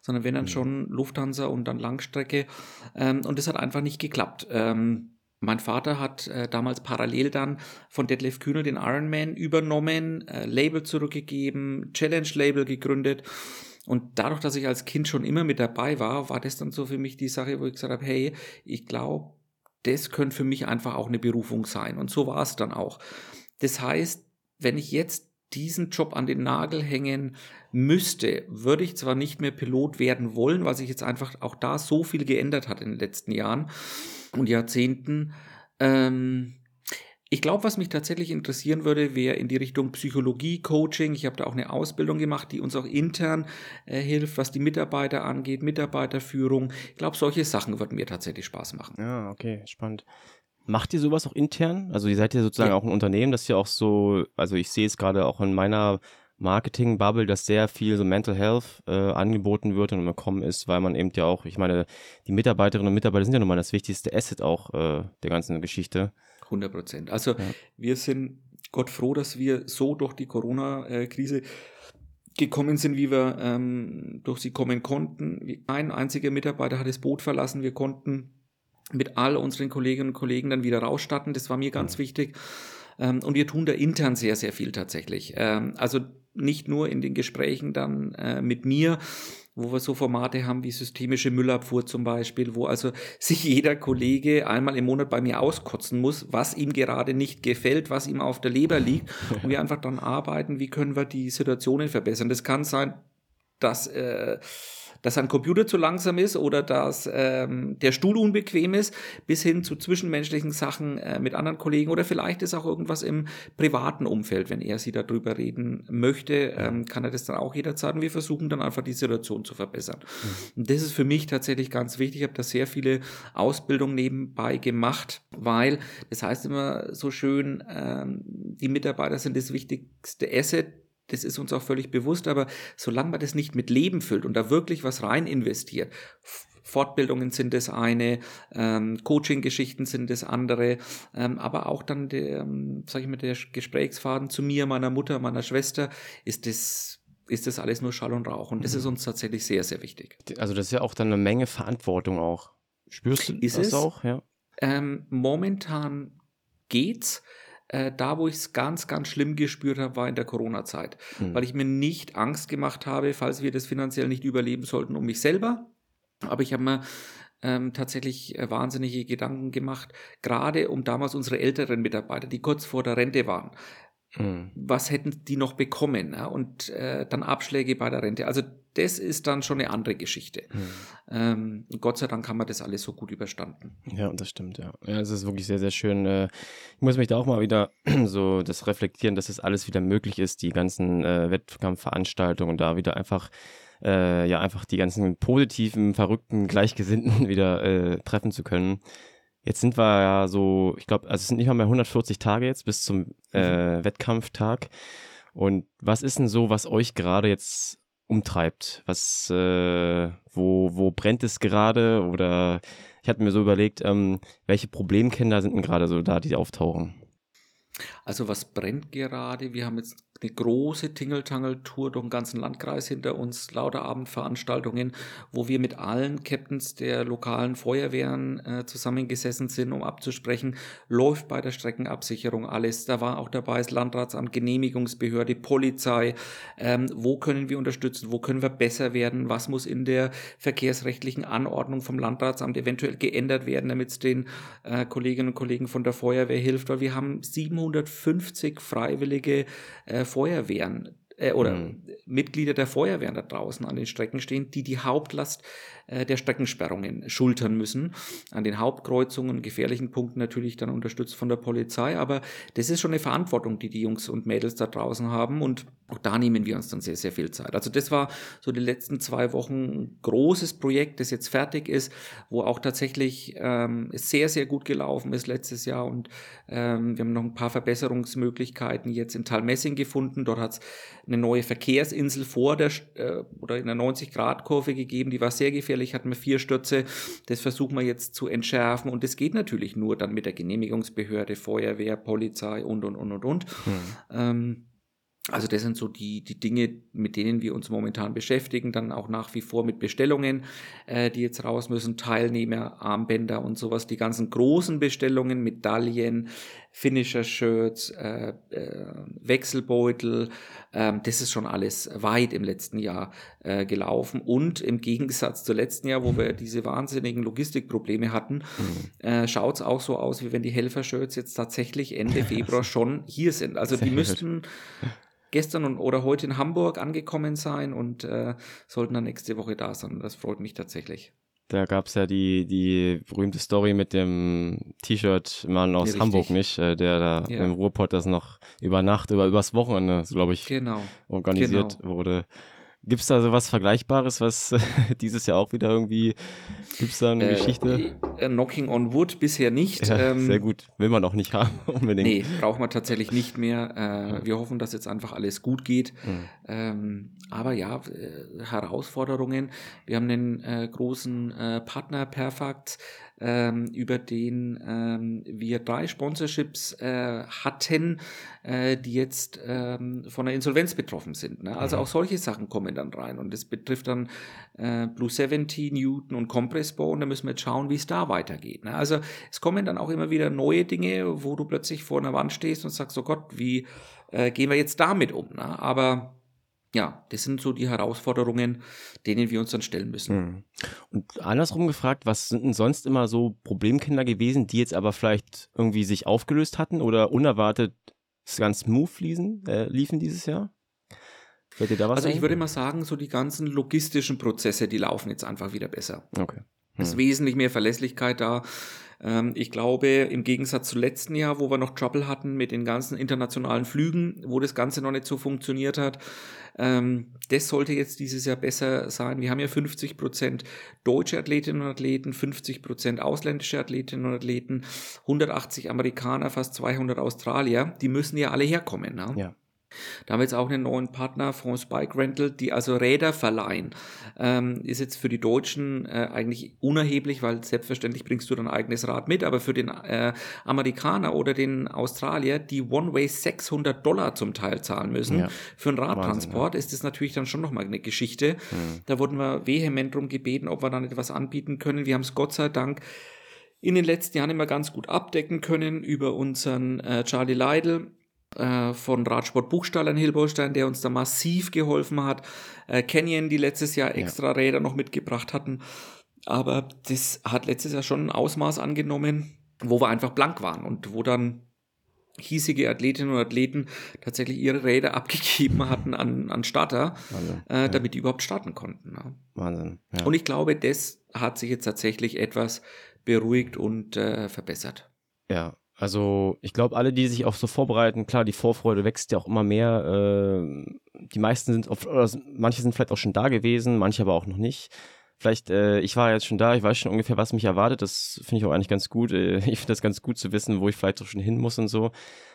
sondern wenn dann mhm. schon Lufthansa und dann Langstrecke. Ähm, und das hat einfach nicht geklappt. Ähm, mein Vater hat äh, damals parallel dann von Detlef Kühnel den Ironman übernommen, äh, Label zurückgegeben, Challenge-Label gegründet. Und dadurch, dass ich als Kind schon immer mit dabei war, war das dann so für mich die Sache, wo ich gesagt habe, hey, ich glaube, das könnte für mich einfach auch eine Berufung sein. Und so war es dann auch. Das heißt, wenn ich jetzt diesen Job an den Nagel hängen müsste, würde ich zwar nicht mehr Pilot werden wollen, weil sich jetzt einfach auch da so viel geändert hat in den letzten Jahren und Jahrzehnten. Ähm, ich glaube, was mich tatsächlich interessieren würde, wäre in die Richtung Psychologie, Coaching. Ich habe da auch eine Ausbildung gemacht, die uns auch intern äh, hilft, was die Mitarbeiter angeht, Mitarbeiterführung. Ich glaube, solche Sachen würden mir tatsächlich Spaß machen. Ja, okay, spannend. Macht ihr sowas auch intern? Also ihr seid ja sozusagen ja. auch ein Unternehmen, das ja auch so, also ich sehe es gerade auch in meiner Marketing-Bubble, dass sehr viel so Mental Health äh, angeboten wird und gekommen ist, weil man eben ja auch, ich meine, die Mitarbeiterinnen und Mitarbeiter sind ja nun mal das wichtigste Asset auch äh, der ganzen Geschichte. 100 Prozent. Also ja. wir sind Gott froh, dass wir so durch die Corona-Krise gekommen sind, wie wir ähm, durch sie kommen konnten. Ein einziger Mitarbeiter hat das Boot verlassen. Wir konnten mit all unseren Kolleginnen und Kollegen dann wieder rausstatten. Das war mir ganz wichtig. Ähm, und wir tun da intern sehr, sehr viel tatsächlich. Ähm, also nicht nur in den Gesprächen dann äh, mit mir, wo wir so Formate haben wie systemische Müllabfuhr zum Beispiel, wo also sich jeder Kollege einmal im Monat bei mir auskotzen muss, was ihm gerade nicht gefällt, was ihm auf der Leber liegt und wir einfach dann arbeiten, wie können wir die Situationen verbessern. Das kann sein, dass äh, dass ein Computer zu langsam ist oder dass ähm, der Stuhl unbequem ist, bis hin zu zwischenmenschlichen Sachen äh, mit anderen Kollegen oder vielleicht ist auch irgendwas im privaten Umfeld, wenn er sie darüber reden möchte, ähm, kann er das dann auch jederzeit und wir versuchen dann einfach die Situation zu verbessern. Mhm. Und das ist für mich tatsächlich ganz wichtig. Ich habe da sehr viele Ausbildungen nebenbei gemacht, weil das heißt immer so schön, ähm, die Mitarbeiter sind das wichtigste Asset das ist uns auch völlig bewusst, aber solange man das nicht mit Leben füllt und da wirklich was rein investiert, Fortbildungen sind das eine, ähm, Coaching-Geschichten sind das andere, ähm, aber auch dann der, ähm, sag ich mal, der Gesprächsfaden zu mir, meiner Mutter, meiner Schwester, ist das ist das alles nur Schall und Rauch. Und das mhm. ist uns tatsächlich sehr, sehr wichtig. Also das ist ja auch dann eine Menge Verantwortung auch. Spürst du ist das es? auch? Ja. Ähm, momentan geht's. Äh, da, wo ich es ganz, ganz schlimm gespürt habe, war in der Corona-Zeit, mhm. weil ich mir nicht Angst gemacht habe, falls wir das finanziell nicht überleben sollten, um mich selber. Aber ich habe mir ähm, tatsächlich äh, wahnsinnige Gedanken gemacht, gerade um damals unsere älteren Mitarbeiter, die kurz vor der Rente waren. Mhm. Was hätten die noch bekommen? Ja? Und äh, dann Abschläge bei der Rente. Also das ist dann schon eine andere Geschichte. Mhm. Ähm, Gott sei Dank haben wir das alles so gut überstanden. Ja, das stimmt, ja. Ja, es ist wirklich sehr, sehr schön. Äh, ich muss mich da auch mal wieder so das reflektieren, dass das alles wieder möglich ist, die ganzen äh, Wettkampfveranstaltungen da wieder einfach äh, ja einfach die ganzen positiven, verrückten, Gleichgesinnten wieder äh, treffen zu können. Jetzt sind wir ja so, ich glaube, also es sind nicht mal mehr 140 Tage jetzt bis zum äh, mhm. Wettkampftag. Und was ist denn so, was euch gerade jetzt umtreibt. Was, äh, wo, wo brennt es gerade? Oder ich hatte mir so überlegt, ähm, welche Problemkinder sind denn gerade so da, die auftauchen? Also was brennt gerade? Wir haben jetzt eine große Tingeltangel-Tour durch den ganzen Landkreis hinter uns, lauter Abendveranstaltungen, wo wir mit allen Captains der lokalen Feuerwehren äh, zusammengesessen sind, um abzusprechen, läuft bei der Streckenabsicherung alles. Da war auch dabei das Landratsamt, Genehmigungsbehörde, Polizei. Ähm, wo können wir unterstützen? Wo können wir besser werden? Was muss in der verkehrsrechtlichen Anordnung vom Landratsamt eventuell geändert werden, damit es den äh, Kolleginnen und Kollegen von der Feuerwehr hilft? Weil wir haben 750 freiwillige äh, Feuerwehren äh, oder mhm. Mitglieder der Feuerwehren da draußen an den Strecken stehen, die die Hauptlast der Streckensperrungen schultern müssen. An den Hauptkreuzungen, gefährlichen Punkten natürlich dann unterstützt von der Polizei. Aber das ist schon eine Verantwortung, die die Jungs und Mädels da draußen haben. Und auch da nehmen wir uns dann sehr, sehr viel Zeit. Also das war so die letzten zwei Wochen ein großes Projekt, das jetzt fertig ist, wo auch tatsächlich ähm, sehr, sehr gut gelaufen ist letztes Jahr. Und ähm, wir haben noch ein paar Verbesserungsmöglichkeiten jetzt in Talmessing gefunden. Dort hat es eine neue Verkehrsinsel vor der äh, oder in der 90-Grad-Kurve gegeben, die war sehr gefährlich, hatten wir vier Stürze. Das versuchen wir jetzt zu entschärfen und das geht natürlich nur dann mit der Genehmigungsbehörde, Feuerwehr, Polizei und und und und und. Mhm. Ähm, also das sind so die, die Dinge, mit denen wir uns momentan beschäftigen. Dann auch nach wie vor mit Bestellungen, äh, die jetzt raus müssen, Teilnehmer, Armbänder und sowas. Die ganzen großen Bestellungen, Medaillen, Finisher-Shirts, äh, äh, Wechselbeutel, ähm, das ist schon alles weit im letzten Jahr äh, gelaufen. Und im Gegensatz zum letzten Jahr, wo wir diese wahnsinnigen Logistikprobleme hatten, mhm. äh, schaut es auch so aus, wie wenn die Helfer-Shirts jetzt tatsächlich Ende Februar schon hier sind. Also die müssten gestern und, oder heute in Hamburg angekommen sein und äh, sollten dann nächste Woche da sein. Das freut mich tatsächlich. Da gab es ja die, die berühmte Story mit dem T-Shirt-Mann aus ja, Hamburg, nicht? Äh, der da ja. im Ruhrpott das noch über Nacht, über übers Wochenende, glaube ich, genau. organisiert genau. wurde. Gibt es da so was Vergleichbares, was dieses Jahr auch wieder irgendwie, gibt es da eine äh, Geschichte? Äh, knocking on Wood bisher nicht. Ja, ähm, sehr gut, will man auch nicht haben unbedingt. Nee, braucht man tatsächlich nicht mehr. Äh, wir hoffen, dass jetzt einfach alles gut geht. Mhm. Ähm, aber ja, äh, Herausforderungen. Wir haben einen äh, großen äh, Partner, Perfakt, ähm, über den ähm, wir drei Sponsorships äh, hatten, äh, die jetzt ähm, von der Insolvenz betroffen sind. Ne? Also mhm. auch solche Sachen kommen dann rein. Und das betrifft dann äh, Blue 70, Newton und Compressbone. Da müssen wir jetzt schauen, wie es da weitergeht. Ne? Also es kommen dann auch immer wieder neue Dinge, wo du plötzlich vor einer Wand stehst und sagst, oh Gott, wie gehen wir jetzt damit um? Ne? Aber ja, das sind so die Herausforderungen, denen wir uns dann stellen müssen. Mhm. Und andersrum gefragt, was sind denn sonst immer so Problemkinder gewesen, die jetzt aber vielleicht irgendwie sich aufgelöst hatten oder unerwartet ganz smooth liefen, äh, liefen dieses Jahr? Fällt dir da was Also ein? ich würde mal sagen, so die ganzen logistischen Prozesse, die laufen jetzt einfach wieder besser. Okay. Es ist wesentlich mehr Verlässlichkeit da. Ähm, ich glaube, im Gegensatz zu letzten Jahr, wo wir noch Trouble hatten mit den ganzen internationalen Flügen, wo das Ganze noch nicht so funktioniert hat, ähm, das sollte jetzt dieses Jahr besser sein. Wir haben ja 50 Prozent deutsche Athletinnen und Athleten, 50 Prozent ausländische Athletinnen und Athleten, 180 Amerikaner, fast 200 Australier. Die müssen ja alle herkommen. Ne? Ja. Da haben wir jetzt auch einen neuen Partner, France Bike Rental, die also Räder verleihen. Ähm, ist jetzt für die Deutschen äh, eigentlich unerheblich, weil selbstverständlich bringst du dein eigenes Rad mit, aber für den äh, Amerikaner oder den Australier, die One-Way 600 Dollar zum Teil zahlen müssen ja. für einen Radtransport, Wahnsinn, ja. ist das natürlich dann schon nochmal eine Geschichte. Mhm. Da wurden wir vehement drum gebeten, ob wir dann etwas anbieten können. Wir haben es Gott sei Dank in den letzten Jahren immer ganz gut abdecken können über unseren äh, Charlie Leidl äh, von Radsport Buchstall in Hilbolstein, der uns da massiv geholfen hat. Äh, Canyon, die letztes Jahr extra ja. Räder noch mitgebracht hatten. Aber das hat letztes Jahr schon ein Ausmaß angenommen, wo wir einfach blank waren und wo dann hiesige Athletinnen und Athleten tatsächlich ihre Räder abgegeben hatten an, an Starter, äh, damit die überhaupt starten konnten. Ja. Wahnsinn. Ja. Und ich glaube, das hat sich jetzt tatsächlich etwas beruhigt und äh, verbessert. Ja, also ich glaube, alle, die sich auch so vorbereiten, klar, die Vorfreude wächst ja auch immer mehr. Äh, die meisten sind, auf, oder manche sind vielleicht auch schon da gewesen, manche aber auch noch nicht. Vielleicht, äh, ich war jetzt schon da, ich weiß schon ungefähr, was mich erwartet. Das finde ich auch eigentlich ganz gut. Äh, ich finde das ganz gut zu wissen, wo ich vielleicht auch schon hin muss und so.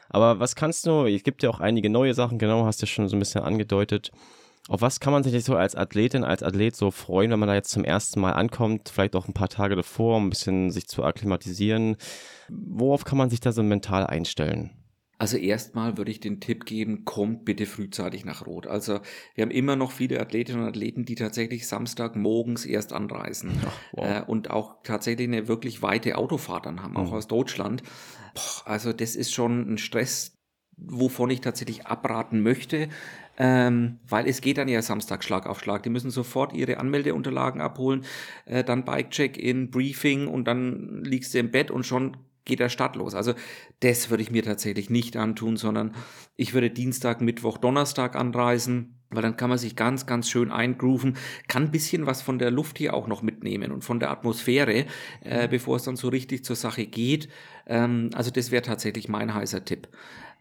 Aber was kannst du? Es gibt ja auch einige neue Sachen, genau, hast du ja schon so ein bisschen angedeutet. Auf was kann man sich so als Athletin, als Athlet so freuen, wenn man da jetzt zum ersten Mal ankommt, vielleicht auch ein paar Tage davor, um ein bisschen sich zu akklimatisieren? Worauf kann man sich da so mental einstellen? Also erstmal würde ich den Tipp geben, kommt bitte frühzeitig nach Rot. Also wir haben immer noch viele Athletinnen und Athleten, die tatsächlich Samstag morgens erst anreisen Ach, wow. äh, und auch tatsächlich eine wirklich weite Autofahrt dann haben, auch mhm. aus Deutschland. Boah, also das ist schon ein Stress, wovon ich tatsächlich abraten möchte, ähm, weil es geht dann ja Samstag Schlag auf Schlag. Die müssen sofort ihre Anmeldeunterlagen abholen, äh, dann Bike-Check-In, Briefing und dann liegst du im Bett und schon geht der Start los. Also das würde ich mir tatsächlich nicht antun, sondern ich würde Dienstag, Mittwoch, Donnerstag anreisen, weil dann kann man sich ganz, ganz schön eingrooven, kann ein bisschen was von der Luft hier auch noch mitnehmen und von der Atmosphäre, äh, bevor es dann so richtig zur Sache geht. Ähm, also das wäre tatsächlich mein heißer Tipp.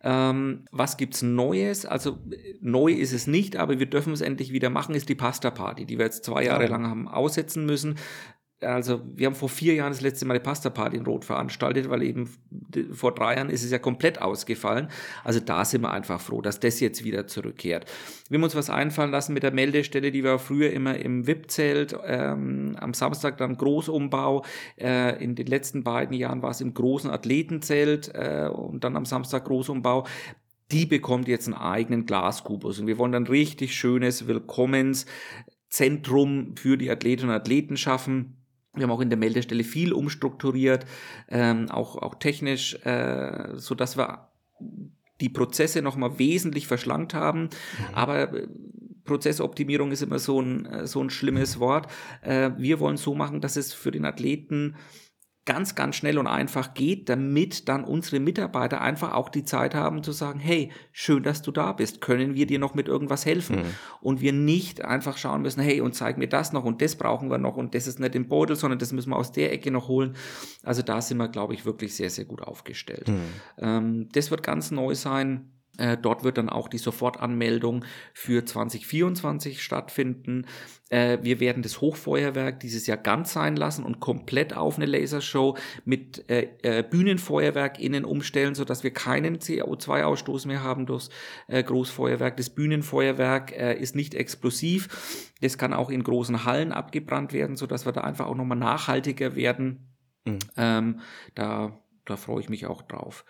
Ähm, was gibt's Neues? Also neu ist es nicht, aber wir dürfen es endlich wieder machen, ist die Pasta Party, die wir jetzt zwei Jahre lang haben aussetzen müssen also wir haben vor vier Jahren das letzte Mal eine Pasta-Party in Rot veranstaltet, weil eben vor drei Jahren ist es ja komplett ausgefallen. Also da sind wir einfach froh, dass das jetzt wieder zurückkehrt. Wir haben uns was einfallen lassen mit der Meldestelle, die war früher immer im VIP-Zelt, ähm, am Samstag dann Großumbau, äh, in den letzten beiden Jahren war es im großen Athletenzelt äh, und dann am Samstag Großumbau die bekommt jetzt einen eigenen Glaskubus. Und wir wollen dann richtig schönes Willkommenszentrum für die Athletinnen und Athleten schaffen wir haben auch in der Meldestelle viel umstrukturiert, ähm, auch, auch technisch, äh, so dass wir die Prozesse nochmal wesentlich verschlankt haben. Mhm. Aber äh, Prozessoptimierung ist immer so ein, äh, so ein schlimmes Wort. Äh, wir wollen so machen, dass es für den Athleten ganz, ganz schnell und einfach geht, damit dann unsere Mitarbeiter einfach auch die Zeit haben zu sagen, hey, schön, dass du da bist, können wir dir noch mit irgendwas helfen? Mhm. Und wir nicht einfach schauen müssen, hey, und zeig mir das noch und das brauchen wir noch und das ist nicht im Beutel, sondern das müssen wir aus der Ecke noch holen. Also da sind wir, glaube ich, wirklich sehr, sehr gut aufgestellt. Mhm. Ähm, das wird ganz neu sein. Äh, dort wird dann auch die Sofortanmeldung für 2024 stattfinden. Äh, wir werden das Hochfeuerwerk dieses Jahr ganz sein lassen und komplett auf eine Lasershow mit äh, Bühnenfeuerwerk innen umstellen, sodass wir keinen CO2-Ausstoß mehr haben durchs Großfeuerwerk. Das Bühnenfeuerwerk ist nicht explosiv. Das kann auch in großen Hallen abgebrannt werden, sodass wir da einfach auch nochmal nachhaltiger werden. Mhm. Ähm, da, da freue ich mich auch drauf.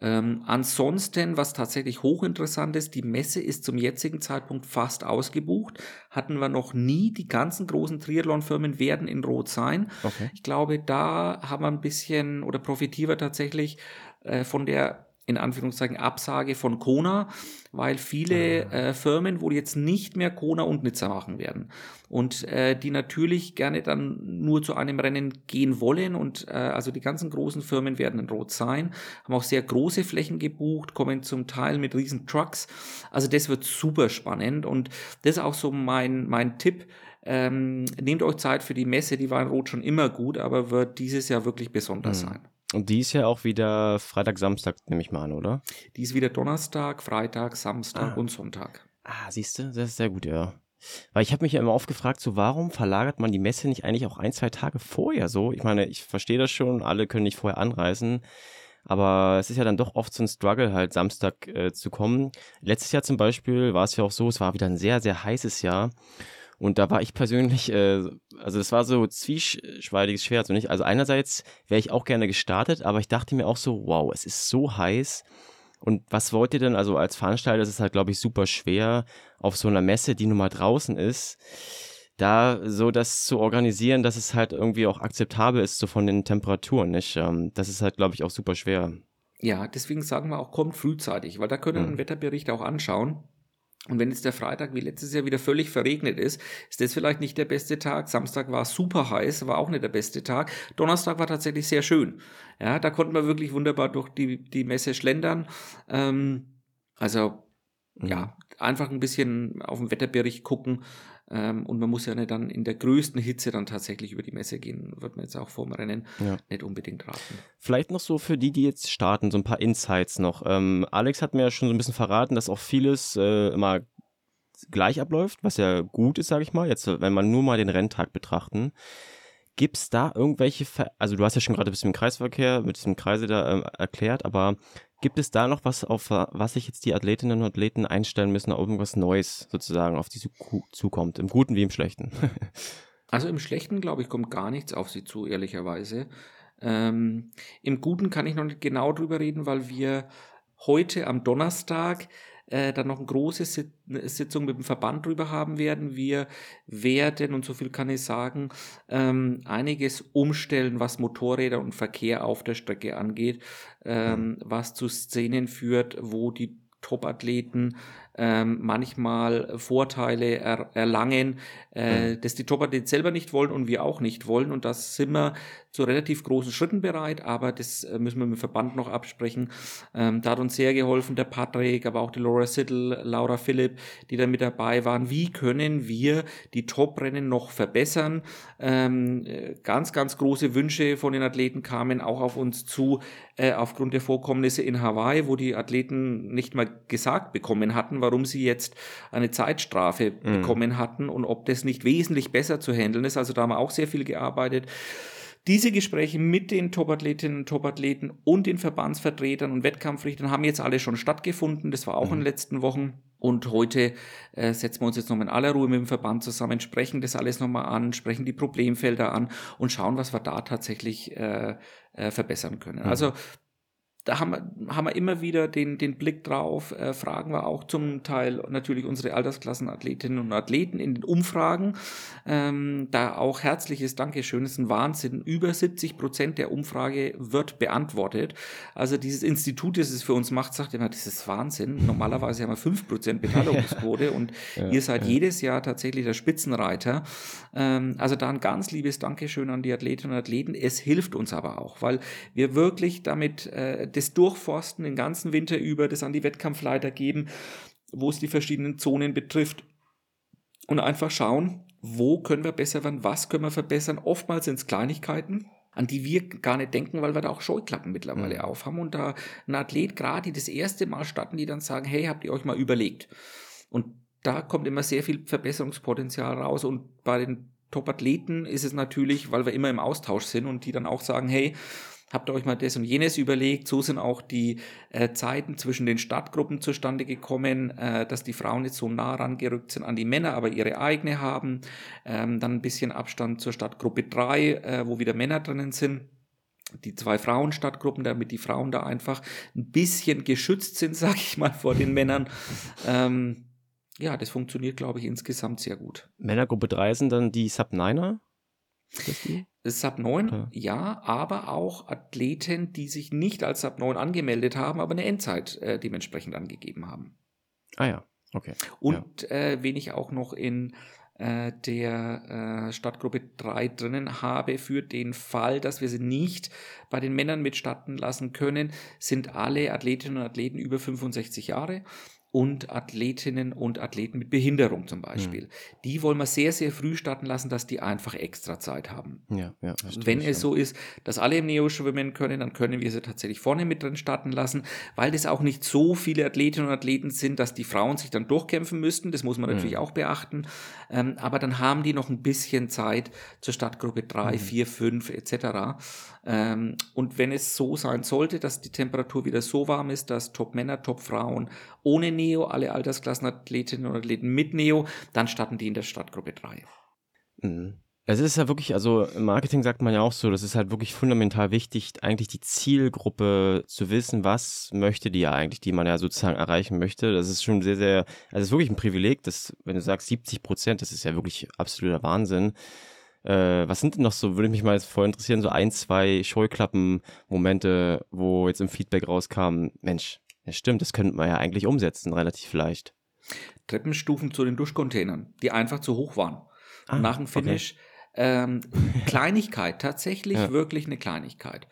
Ähm, ansonsten, was tatsächlich hochinteressant ist, die Messe ist zum jetzigen Zeitpunkt fast ausgebucht. Hatten wir noch nie. Die ganzen großen Triathlon-Firmen werden in Rot sein. Okay. Ich glaube, da haben wir ein bisschen oder profitieren wir tatsächlich äh, von der in Anführungszeichen Absage von Kona, weil viele ah. äh, Firmen wohl jetzt nicht mehr Kona und Nizza machen werden und äh, die natürlich gerne dann nur zu einem Rennen gehen wollen und äh, also die ganzen großen Firmen werden in Rot sein, haben auch sehr große Flächen gebucht, kommen zum Teil mit riesen Trucks, also das wird super spannend und das ist auch so mein mein Tipp. Ähm, nehmt euch Zeit für die Messe, die war in Rot schon immer gut, aber wird dieses Jahr wirklich besonders mhm. sein. Und die ist ja auch wieder Freitag, Samstag, nehme ich mal an, oder? Die ist wieder Donnerstag, Freitag, Samstag ah. und Sonntag. Ah, siehst du, das ist sehr gut, ja. Weil ich habe mich ja immer oft gefragt, so warum verlagert man die Messe nicht eigentlich auch ein, zwei Tage vorher so? Ich meine, ich verstehe das schon, alle können nicht vorher anreisen, aber es ist ja dann doch oft so ein Struggle, halt Samstag äh, zu kommen. Letztes Jahr zum Beispiel war es ja auch so, es war wieder ein sehr, sehr heißes Jahr und da war ich persönlich, äh, also das war so zwieschweidiges Schwert. So nicht? Also einerseits wäre ich auch gerne gestartet, aber ich dachte mir auch so, wow, es ist so heiß. Und was wollt ihr denn, also als Veranstalter ist es halt, glaube ich, super schwer, auf so einer Messe, die nun mal draußen ist, da so das zu organisieren, dass es halt irgendwie auch akzeptabel ist, so von den Temperaturen, nicht? Ähm, das ist halt, glaube ich, auch super schwer. Ja, deswegen sagen wir auch, kommt frühzeitig, weil da können wir hm. einen Wetterbericht auch anschauen. Und wenn jetzt der Freitag wie letztes Jahr wieder völlig verregnet ist, ist das vielleicht nicht der beste Tag. Samstag war super heiß, war auch nicht der beste Tag. Donnerstag war tatsächlich sehr schön. Ja, da konnten wir wirklich wunderbar durch die, die Messe schlendern. Ähm, also, mhm. ja, einfach ein bisschen auf den Wetterbericht gucken. Ähm, und man muss ja nicht dann in der größten Hitze dann tatsächlich über die Messe gehen. Wird man jetzt auch vorm Rennen ja. nicht unbedingt raten. Vielleicht noch so für die, die jetzt starten, so ein paar Insights noch. Ähm, Alex hat mir ja schon so ein bisschen verraten, dass auch vieles äh, immer gleich abläuft, was ja gut ist, sage ich mal. Jetzt, wenn man nur mal den Renntag betrachten. Gibt es da irgendwelche, Ver also du hast ja schon gerade ein bisschen Kreisverkehr mit diesem Kreise da ähm, erklärt, aber gibt es da noch was, auf was sich jetzt die Athletinnen und Athleten einstellen müssen, irgendwas Neues sozusagen auf die zukommt, im Guten wie im Schlechten? also im Schlechten, glaube ich, kommt gar nichts auf sie zu, ehrlicherweise. Ähm, Im Guten kann ich noch nicht genau drüber reden, weil wir heute am Donnerstag äh, dann noch eine große Sitzung mit dem Verband drüber haben werden. Wir werden, und so viel kann ich sagen, ähm, einiges umstellen, was Motorräder und Verkehr auf der Strecke angeht, ähm, mhm. was zu Szenen führt, wo die Top-Athleten ähm, manchmal Vorteile er, erlangen, äh, mhm. dass die Top-Athleten selber nicht wollen und wir auch nicht wollen. Und das sind wir zu relativ großen Schritten bereit, aber das äh, müssen wir mit dem Verband noch absprechen. Ähm, da hat uns sehr geholfen der Patrick, aber auch die Laura Siddle, Laura Philipp, die da mit dabei waren. Wie können wir die Top-Rennen noch verbessern? Ähm, äh, ganz, ganz große Wünsche von den Athleten kamen auch auf uns zu, äh, aufgrund der Vorkommnisse in Hawaii, wo die Athleten nicht mal gesagt bekommen hatten, warum sie jetzt eine Zeitstrafe mhm. bekommen hatten und ob das nicht wesentlich besser zu handeln ist. Also da haben wir auch sehr viel gearbeitet. Diese Gespräche mit den Topathletinnen und Topathleten und den Verbandsvertretern und Wettkampfrichtern haben jetzt alle schon stattgefunden. Das war auch mhm. in den letzten Wochen. Und heute äh, setzen wir uns jetzt nochmal in aller Ruhe mit dem Verband zusammen, sprechen das alles nochmal an, sprechen die Problemfelder an und schauen, was wir da tatsächlich äh, äh, verbessern können. Mhm. Also da haben wir, haben wir immer wieder den, den Blick drauf, äh, fragen wir auch zum Teil natürlich unsere Altersklassenathletinnen und Athleten in den Umfragen. Ähm, da auch herzliches Dankeschön, ist ein Wahnsinn. Über 70 Prozent der Umfrage wird beantwortet. Also dieses Institut, das es für uns macht, sagt immer, das ist Wahnsinn. Normalerweise haben wir 5 Prozent Beteiligungsquote und ja, ihr seid ja. jedes Jahr tatsächlich der Spitzenreiter. Ähm, also da ein ganz liebes Dankeschön an die Athletinnen und Athleten. Es hilft uns aber auch, weil wir wirklich damit äh, das Durchforsten den ganzen Winter über, das an die Wettkampfleiter geben, wo es die verschiedenen Zonen betrifft und einfach schauen, wo können wir besser werden, was können wir verbessern. Oftmals sind es Kleinigkeiten, an die wir gar nicht denken, weil wir da auch Scheuklappen mittlerweile mhm. aufhaben und da ein Athlet gerade das erste Mal starten, die dann sagen, hey, habt ihr euch mal überlegt? Und da kommt immer sehr viel Verbesserungspotenzial raus und bei den Top-Athleten ist es natürlich, weil wir immer im Austausch sind und die dann auch sagen, hey, habt ihr euch mal das und jenes überlegt. So sind auch die äh, Zeiten zwischen den Stadtgruppen zustande gekommen, äh, dass die Frauen jetzt so nah rangerückt sind an die Männer, aber ihre eigene haben. Ähm, dann ein bisschen Abstand zur Stadtgruppe 3, äh, wo wieder Männer drinnen sind die zwei Frauenstadtgruppen, damit die Frauen da einfach ein bisschen geschützt sind, sag ich mal, vor den Männern. Ähm, ja, das funktioniert, glaube ich, insgesamt sehr gut. Männergruppe 3 sind dann die Sub-9er? Sub 9, ja. ja. aber auch Athleten, die sich nicht als Sub 9 angemeldet haben, aber eine Endzeit äh, dementsprechend angegeben haben. Ah ja, okay. Und ja. Äh, wen ich auch noch in äh, der äh, Stadtgruppe 3 drinnen habe, für den Fall, dass wir sie nicht bei den Männern mitstatten lassen können, sind alle Athletinnen und Athleten über 65 Jahre und Athletinnen und Athleten mit Behinderung zum Beispiel. Mhm. Die wollen wir sehr, sehr früh starten lassen, dass die einfach extra Zeit haben. Ja, ja, Wenn es so ist, dass alle im Neo schwimmen können, dann können wir sie tatsächlich vorne mit drin starten lassen, weil das auch nicht so viele Athletinnen und Athleten sind, dass die Frauen sich dann durchkämpfen müssten. Das muss man mhm. natürlich auch beachten. Ähm, aber dann haben die noch ein bisschen Zeit zur Startgruppe 3, mhm. 4, 5 etc. Ähm, und wenn es so sein sollte, dass die Temperatur wieder so warm ist, dass Top-Männer, Top-Frauen ohne Neo, alle Altersklassenathletinnen und Athleten mit Neo, dann starten die in der Startgruppe 3. Mhm. Es ist ja wirklich, also im Marketing sagt man ja auch so, das ist halt wirklich fundamental wichtig, eigentlich die Zielgruppe zu wissen, was möchte die ja eigentlich, die man ja sozusagen erreichen möchte. Das ist schon sehr, sehr, also es ist wirklich ein Privileg, dass, wenn du sagst 70 Prozent, das ist ja wirklich absoluter Wahnsinn. Äh, was sind denn noch so, würde mich mal jetzt voll interessieren, so ein, zwei Scheuklappen-Momente, wo jetzt im Feedback rauskam, Mensch, ja stimmt, das könnte man ja eigentlich umsetzen, relativ leicht. Treppenstufen zu den Duschcontainern, die einfach zu hoch waren. Ah, nach dem Finish okay. Ähm, Kleinigkeit, tatsächlich ja. wirklich eine Kleinigkeit.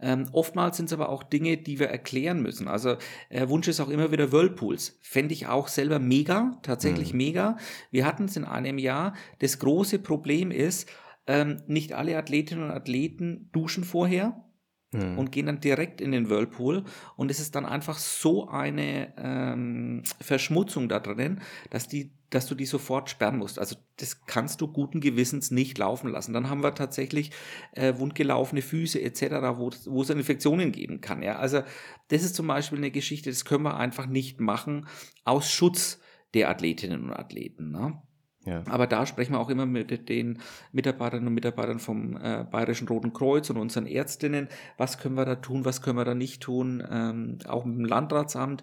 Ähm, oftmals sind es aber auch Dinge, die wir erklären müssen. Also äh, Wunsch ist auch immer wieder Whirlpools. Fände ich auch selber mega, tatsächlich mhm. mega. Wir hatten es in einem Jahr. Das große Problem ist, ähm, nicht alle Athletinnen und Athleten duschen vorher. Mhm. und gehen dann direkt in den Whirlpool und es ist dann einfach so eine ähm, Verschmutzung da drin, dass die dass du die sofort sperren musst. Also das kannst du guten Gewissens nicht laufen lassen. Dann haben wir tatsächlich äh, wundgelaufene Füße etc., wo, wo es Infektionen geben kann. Ja? Also das ist zum Beispiel eine Geschichte, das können wir einfach nicht machen aus Schutz der Athletinnen und Athleten. Ne? Ja. Aber da sprechen wir auch immer mit den Mitarbeiterinnen und Mitarbeitern vom äh, Bayerischen Roten Kreuz und unseren Ärztinnen. Was können wir da tun, was können wir da nicht tun? Ähm, auch mit dem Landratsamt,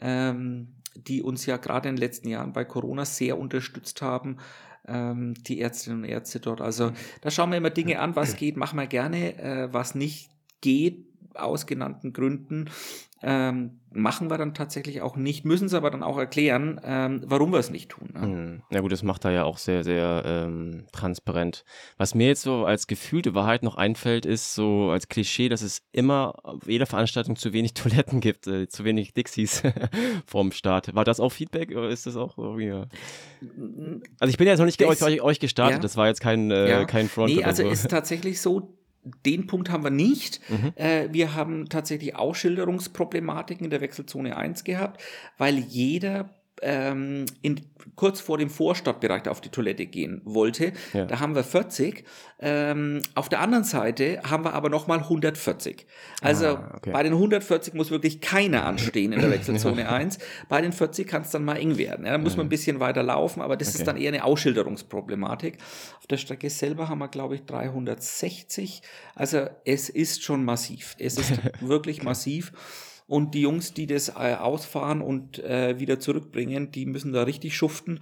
ähm, die uns ja gerade in den letzten Jahren bei Corona sehr unterstützt haben ähm, die Ärztinnen und Ärzte dort. Also da schauen wir immer Dinge an, was geht, machen wir gerne, äh, was nicht geht, aus genannten Gründen ähm, machen wir dann tatsächlich auch nicht, müssen es aber dann auch erklären, ähm, warum wir es nicht tun. Ne? Hm. Ja gut, das macht er ja auch sehr, sehr ähm, transparent. Was mir jetzt so als gefühlte Wahrheit noch einfällt, ist so als Klischee, dass es immer auf jeder Veranstaltung zu wenig Toiletten gibt, äh, zu wenig Dixies vorm Start. War das auch Feedback oder ist das auch irgendwie... Ja? Also ich bin ja jetzt noch nicht das, euch, euch gestartet, ja. das war jetzt kein, äh, ja. kein Front. Nee, also so. ist tatsächlich so, den Punkt haben wir nicht. Mhm. Äh, wir haben tatsächlich Ausschilderungsproblematiken in der Wechselzone 1 gehabt, weil jeder ähm, in, kurz vor dem Vorstadtbereich auf die Toilette gehen wollte. Ja. Da haben wir 40. Ähm, auf der anderen Seite haben wir aber nochmal 140. Also ah, okay. bei den 140 muss wirklich keiner anstehen in der Wechselzone ja. 1. Bei den 40 kann es dann mal eng werden. Ja, da muss man ein bisschen weiter laufen, aber das okay. ist dann eher eine Ausschilderungsproblematik. Auf der Strecke selber haben wir, glaube ich, 360. Also es ist schon massiv. Es ist wirklich massiv. Und die Jungs, die das äh, ausfahren und äh, wieder zurückbringen, die müssen da richtig schuften.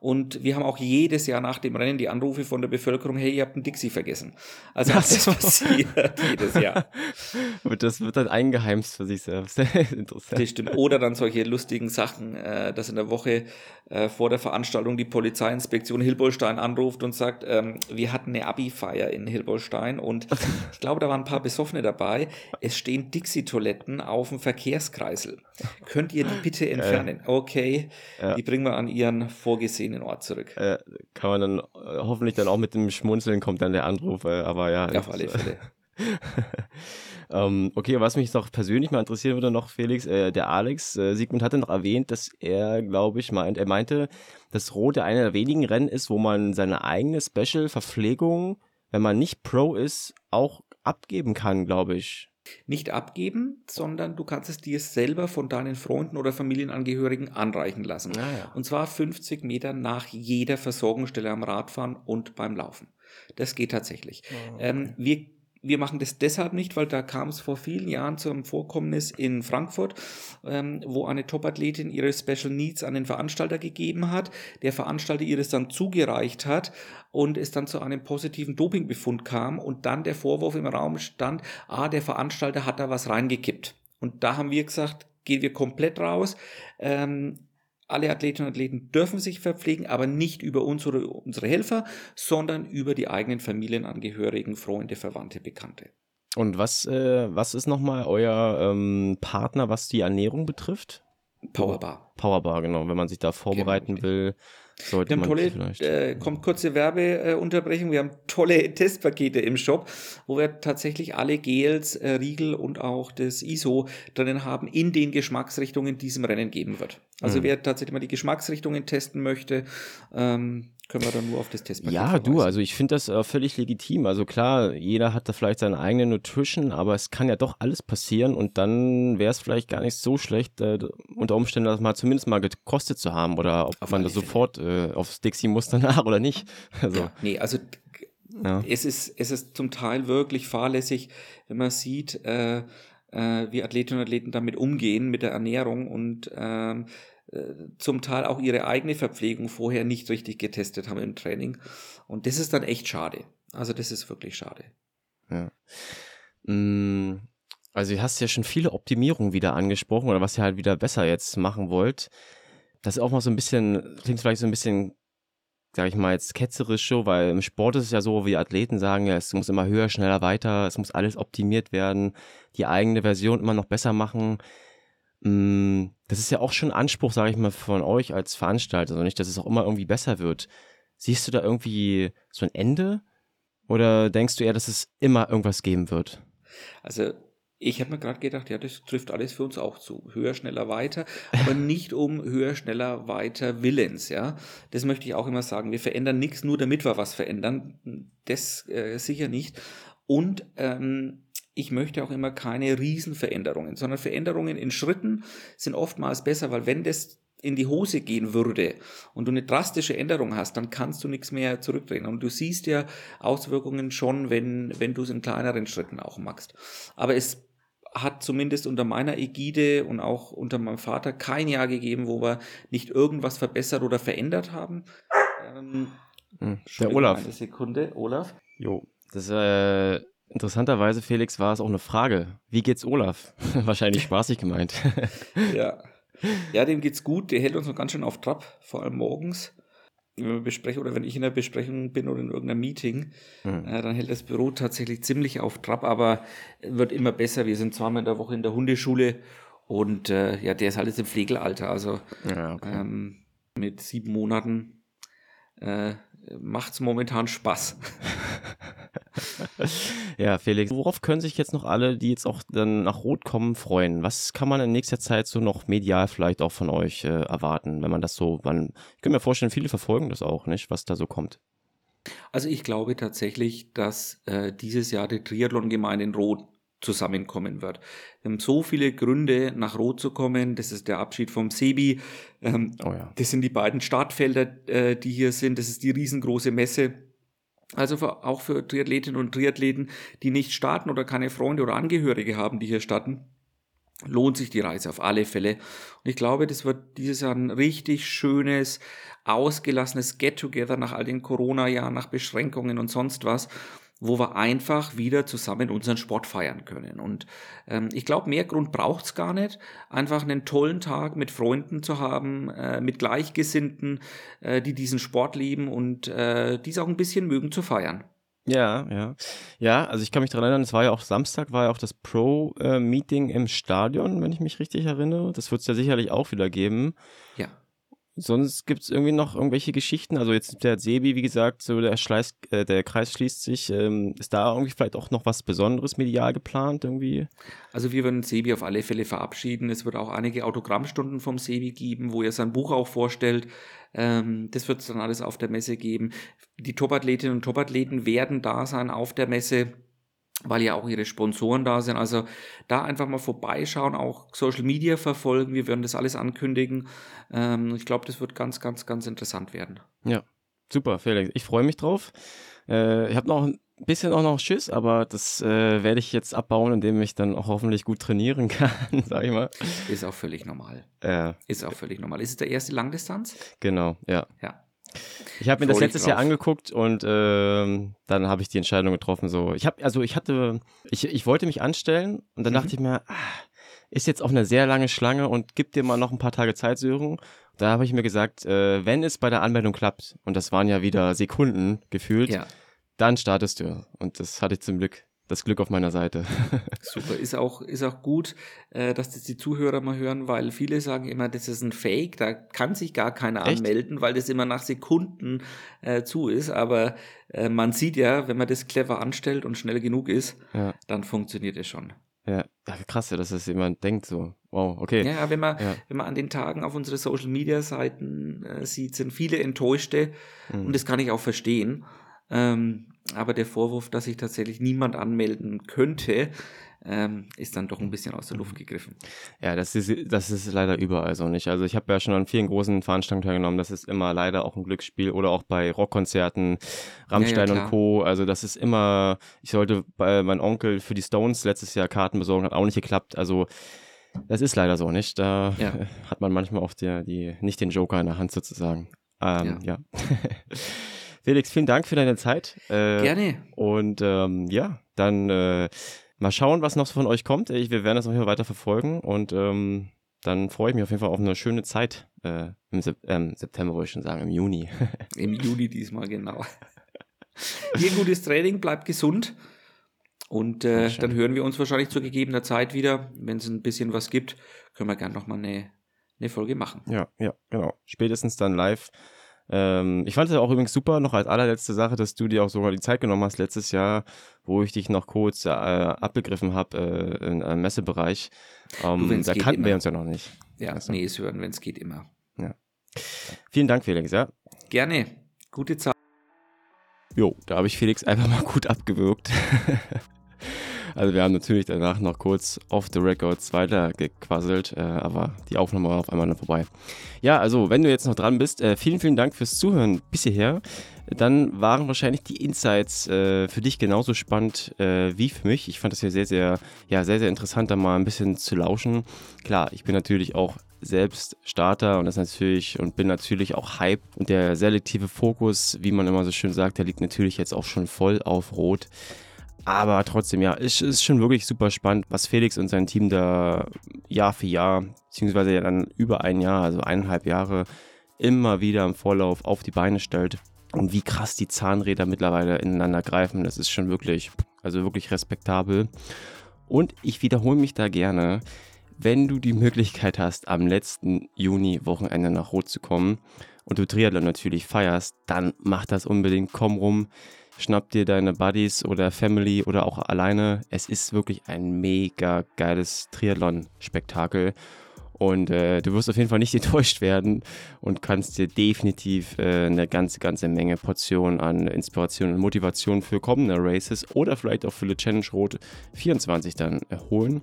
Und wir haben auch jedes Jahr nach dem Rennen die Anrufe von der Bevölkerung, hey, ihr habt einen Dixie vergessen. Also das, das passiert jedes Jahr. Aber das wird dann eingeheimst für sich selbst. Interessant. Das stimmt. Oder dann solche lustigen Sachen, äh, dass in der Woche äh, vor der Veranstaltung die Polizeiinspektion Hilbolstein anruft und sagt, ähm, wir hatten eine Abi-Feier in Hilbolstein und ich glaube, da waren ein paar Besoffene dabei. Es stehen Dixie-Toiletten auf dem Verkehrskreisel. Könnt ihr die bitte entfernen? Okay, ja. die bringen wir an ihren vorgesehenen den Ort zurück. Äh, kann man dann äh, hoffentlich dann auch mit dem Schmunzeln kommt dann der Anruf, äh, aber ja. auf alle Fälle. ähm, okay, was mich doch persönlich mal interessieren würde noch, Felix, äh, der Alex, äh, Sigmund hatte noch erwähnt, dass er, glaube ich, meint, er meinte, dass Rote einer der wenigen Rennen ist, wo man seine eigene Special-Verpflegung, wenn man nicht Pro ist, auch abgeben kann, glaube ich nicht abgeben, sondern du kannst es dir selber von deinen Freunden oder Familienangehörigen anreichen lassen. Ah, ja. Und zwar 50 Meter nach jeder Versorgungsstelle am Radfahren und beim Laufen. Das geht tatsächlich. Oh, okay. ähm, wir wir machen das deshalb nicht, weil da kam es vor vielen Jahren zu einem Vorkommnis in Frankfurt, ähm, wo eine Topathletin ihre Special Needs an den Veranstalter gegeben hat, der Veranstalter ihr das dann zugereicht hat und es dann zu einem positiven Dopingbefund kam und dann der Vorwurf im Raum stand, ah, der Veranstalter hat da was reingekippt. Und da haben wir gesagt, gehen wir komplett raus. Ähm, alle Athletinnen und Athleten dürfen sich verpflegen, aber nicht über unsere, unsere Helfer, sondern über die eigenen Familienangehörigen, Freunde, Verwandte, Bekannte. Und was, äh, was ist nochmal euer ähm, Partner, was die Ernährung betrifft? Powerbar. Powerbar, genau. Wenn man sich da vorbereiten genau. will, sollte wir haben tolle. Äh, kommt kurze Werbeunterbrechung. Wir haben tolle Testpakete im Shop, wo wir tatsächlich alle Gels, äh, Riegel und auch das ISO drinnen haben, in den Geschmacksrichtungen diesem Rennen geben wird. Also mhm. wer tatsächlich mal die Geschmacksrichtungen testen möchte, ähm, können wir dann nur auf das Testpaket Ja, verweisen. du, also ich finde das äh, völlig legitim. Also klar, jeder hat da vielleicht seine eigene Nutrition, aber es kann ja doch alles passieren und dann wäre es vielleicht gar nicht so schlecht, äh, unter Umständen das mal zumindest mal gekostet zu haben oder ob auf man da sofort äh, aufs Dixie muss danach oder nicht. Also. Ja, nee, also ja. es, ist, es ist zum Teil wirklich fahrlässig, wenn man sieht, äh, äh, wie Athletinnen und Athleten damit umgehen, mit der Ernährung und ähm, äh, zum Teil auch ihre eigene Verpflegung vorher nicht richtig getestet haben im Training. Und das ist dann echt schade. Also das ist wirklich schade. Ja. Mm, also du hast ja schon viele Optimierungen wieder angesprochen oder was ihr halt wieder besser jetzt machen wollt. Das ist auch mal so ein bisschen, klingt vielleicht so ein bisschen, sag ich mal, jetzt ketzerisch so, weil im Sport ist es ja so, wie Athleten sagen, ja, es muss immer höher, schneller, weiter, es muss alles optimiert werden, die eigene Version immer noch besser machen. Mm, das ist ja auch schon ein Anspruch, sage ich mal, von euch als Veranstalter, also nicht, dass es auch immer irgendwie besser wird. Siehst du da irgendwie so ein Ende? Oder denkst du eher, dass es immer irgendwas geben wird? Also ich habe mir gerade gedacht, ja, das trifft alles für uns auch zu. Höher, schneller, weiter, aber nicht um höher, schneller, weiter Willens, ja. Das möchte ich auch immer sagen. Wir verändern nichts nur, damit wir was verändern. Das äh, sicher nicht. Und ähm, ich möchte auch immer keine Riesenveränderungen, sondern Veränderungen in Schritten sind oftmals besser, weil wenn das in die Hose gehen würde und du eine drastische Änderung hast, dann kannst du nichts mehr zurückdrehen. Und du siehst ja Auswirkungen schon, wenn, wenn du es in kleineren Schritten auch machst. Aber es hat zumindest unter meiner Ägide und auch unter meinem Vater kein Jahr gegeben, wo wir nicht irgendwas verbessert oder verändert haben. Ähm, hm, der Olaf. Eine Sekunde, Olaf. Jo, das äh, interessanterweise, Felix, war es auch eine Frage. Wie geht's Olaf? Wahrscheinlich spaßig gemeint. ja. Ja, dem geht's gut. Der hält uns noch ganz schön auf Trab, vor allem morgens wenn wir besprechen oder wenn ich in der Besprechung bin oder in irgendeinem Meeting, mhm. äh, dann hält das Büro tatsächlich ziemlich auf Trab, aber wird immer besser. Wir sind zweimal in der Woche in der Hundeschule und äh, ja, der ist halt jetzt im Pflegealter, also ja, okay. ähm, mit sieben Monaten äh, macht es momentan Spaß. ja, Felix, worauf können sich jetzt noch alle, die jetzt auch dann nach Rot kommen, freuen? Was kann man in nächster Zeit so noch medial vielleicht auch von euch äh, erwarten, wenn man das so, man, ich kann mir vorstellen, viele verfolgen das auch, nicht, was da so kommt. Also ich glaube tatsächlich, dass äh, dieses Jahr die Triathlon-Gemeinde in Rot zusammenkommen wird. Wir haben so viele Gründe, nach Rot zu kommen. Das ist der Abschied vom Sebi. Ähm, oh ja. Das sind die beiden Startfelder, äh, die hier sind. Das ist die riesengroße Messe. Also für, auch für Triathletinnen und Triathleten, die nicht starten oder keine Freunde oder Angehörige haben, die hier starten, lohnt sich die Reise auf alle Fälle. Und ich glaube, das wird dieses Jahr ein richtig schönes, ausgelassenes Get-Together nach all den Corona-Jahren, nach Beschränkungen und sonst was wo wir einfach wieder zusammen unseren Sport feiern können. Und ähm, ich glaube, mehr Grund braucht's gar nicht, einfach einen tollen Tag mit Freunden zu haben, äh, mit Gleichgesinnten, äh, die diesen Sport lieben und äh, dies auch ein bisschen mögen zu feiern. Ja, ja. Ja, also ich kann mich daran erinnern, es war ja auch Samstag, war ja auch das Pro-Meeting im Stadion, wenn ich mich richtig erinnere. Das wird es ja sicherlich auch wieder geben. Ja. Sonst gibt es irgendwie noch irgendwelche Geschichten. Also jetzt der Sebi, wie gesagt, so der, Schleiß, äh, der Kreis schließt sich. Ähm, ist da irgendwie vielleicht auch noch was Besonderes medial geplant irgendwie? Also wir werden Sebi auf alle Fälle verabschieden. Es wird auch einige Autogrammstunden vom Sebi geben, wo er sein Buch auch vorstellt. Ähm, das wird es dann alles auf der Messe geben. Die Topathletinnen und Topathleten werden da sein auf der Messe weil ja auch ihre Sponsoren da sind. Also da einfach mal vorbeischauen, auch Social Media verfolgen. Wir werden das alles ankündigen. Ähm, ich glaube, das wird ganz, ganz, ganz interessant werden. Ja, super, Felix. Ich freue mich drauf. Äh, ich habe noch ein bisschen auch noch Schiss, aber das äh, werde ich jetzt abbauen, indem ich dann auch hoffentlich gut trainieren kann, sag ich mal. Ist auch völlig normal. Ja. Ist auch völlig normal. Ist es der erste Langdistanz? Genau, ja. Ja. Ich habe mir das letztes Jahr angeguckt und äh, dann habe ich die Entscheidung getroffen. So, ich habe, also ich hatte, ich, ich wollte mich anstellen und dann mhm. dachte ich mir, ah, ist jetzt auch eine sehr lange Schlange und gib dir mal noch ein paar Tage Zeit, Sören. Da habe ich mir gesagt, äh, wenn es bei der Anmeldung klappt, und das waren ja wieder Sekunden gefühlt, ja. dann startest du. Und das hatte ich zum Glück das Glück auf meiner Seite. Super, ist auch, ist auch gut, äh, dass das die Zuhörer mal hören, weil viele sagen immer, das ist ein Fake, da kann sich gar keiner Echt? anmelden, weil das immer nach Sekunden äh, zu ist. Aber äh, man sieht ja, wenn man das clever anstellt und schnell genug ist, ja. dann funktioniert es schon. Ja, krass, ja, dass das jemand denkt so. Wow, okay. Ja, wenn man, ja. wenn man an den Tagen auf unsere Social Media Seiten äh, sieht, sind viele Enttäuschte mhm. und das kann ich auch verstehen. Ähm, aber der Vorwurf, dass sich tatsächlich niemand anmelden könnte, ähm, ist dann doch ein bisschen aus der Luft gegriffen. Ja, das ist, das ist leider überall so nicht. Also ich habe ja schon an vielen großen Veranstaltungen teilgenommen, das ist immer leider auch ein Glücksspiel oder auch bei Rockkonzerten, Rammstein ja, ja, und Co. Also das ist immer, ich sollte bei meinem Onkel für die Stones letztes Jahr Karten besorgen, hat auch nicht geklappt. Also das ist leider so nicht. Da ja. hat man manchmal auch die, die, nicht den Joker in der Hand sozusagen. Ähm, ja. Felix, vielen Dank für deine Zeit. Äh, Gerne. Und ähm, ja, dann äh, mal schauen, was noch so von euch kommt. Ich, wir werden das auf jeden Fall weiter verfolgen und ähm, dann freue ich mich auf jeden Fall auf eine schöne Zeit äh, im Sep ähm, September, wollte ich schon sagen, im Juni. Im Juni diesmal, genau. Ihr gutes Training, bleibt gesund. Und äh, dann hören wir uns wahrscheinlich zu gegebener Zeit wieder. Wenn es ein bisschen was gibt, können wir gerne nochmal eine, eine Folge machen. Ja, ja, genau. Spätestens dann live Ähm, ich fand es auch übrigens super, noch als allerletzte Sache, dass du dir auch sogar die Zeit genommen hast letztes Jahr, wo ich dich noch kurz äh, abgegriffen habe äh, im äh, Messebereich. Ähm, du, da kannten immer. wir uns ja noch nicht. Ja, also. nee, es hören, wenn es geht, immer. Ja. Vielen Dank, Felix, ja. Gerne. Gute Zeit. Jo, da habe ich Felix einfach mal gut abgewürgt. Also wir haben natürlich danach noch kurz off the records weitergequasselt, äh, aber die Aufnahme war auf einmal dann vorbei. Ja, also wenn du jetzt noch dran bist, äh, vielen, vielen Dank fürs Zuhören bis hierher. Dann waren wahrscheinlich die Insights äh, für dich genauso spannend äh, wie für mich. Ich fand das ja sehr, sehr, ja, sehr, sehr interessant, da mal ein bisschen zu lauschen. Klar, ich bin natürlich auch selbst Starter und das natürlich und bin natürlich auch Hype und der selektive Fokus, wie man immer so schön sagt, der liegt natürlich jetzt auch schon voll auf Rot. Aber trotzdem, ja, es ist schon wirklich super spannend, was Felix und sein Team da Jahr für Jahr, beziehungsweise ja dann über ein Jahr, also eineinhalb Jahre, immer wieder im Vorlauf auf die Beine stellt. Und wie krass die Zahnräder mittlerweile ineinander greifen, das ist schon wirklich, also wirklich respektabel. Und ich wiederhole mich da gerne, wenn du die Möglichkeit hast, am letzten Juni-Wochenende nach Rot zu kommen und du Triathlon natürlich feierst, dann mach das unbedingt, komm rum schnapp dir deine Buddies oder Family oder auch alleine. Es ist wirklich ein mega geiles Triathlon-Spektakel. Und äh, du wirst auf jeden Fall nicht enttäuscht werden und kannst dir definitiv äh, eine ganze, ganze Menge Portion an Inspiration und Motivation für kommende Races oder vielleicht auch für die Challenge Rot 24 dann erholen.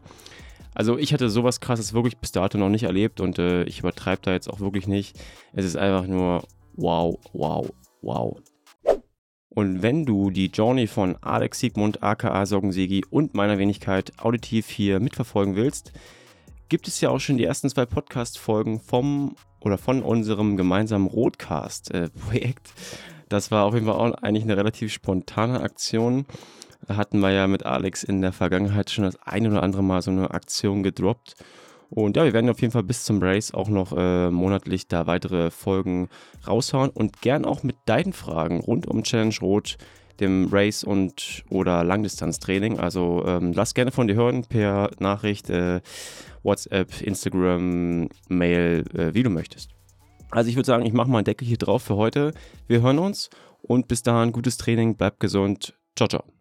Also ich hatte sowas krasses wirklich bis dato noch nicht erlebt und äh, ich übertreibe da jetzt auch wirklich nicht. Es ist einfach nur wow, wow, wow. Und wenn du die Journey von Alex Siegmund, aka Soggensegi und meiner Wenigkeit auditiv hier mitverfolgen willst, gibt es ja auch schon die ersten zwei Podcast-Folgen vom oder von unserem gemeinsamen Roadcast-Projekt. das war auf jeden Fall auch eigentlich eine relativ spontane Aktion. Da hatten wir ja mit Alex in der Vergangenheit schon das ein oder andere Mal so eine Aktion gedroppt. Und ja, wir werden auf jeden Fall bis zum Race auch noch äh, monatlich da weitere Folgen raushauen und gern auch mit deinen Fragen rund um Challenge Rot, dem Race und oder Langdistanztraining. Also ähm, lass gerne von dir hören per Nachricht, äh, WhatsApp, Instagram, Mail, äh, wie du möchtest. Also ich würde sagen, ich mache mal einen Deckel hier drauf für heute. Wir hören uns und bis dahin gutes Training, bleib gesund. Ciao, ciao.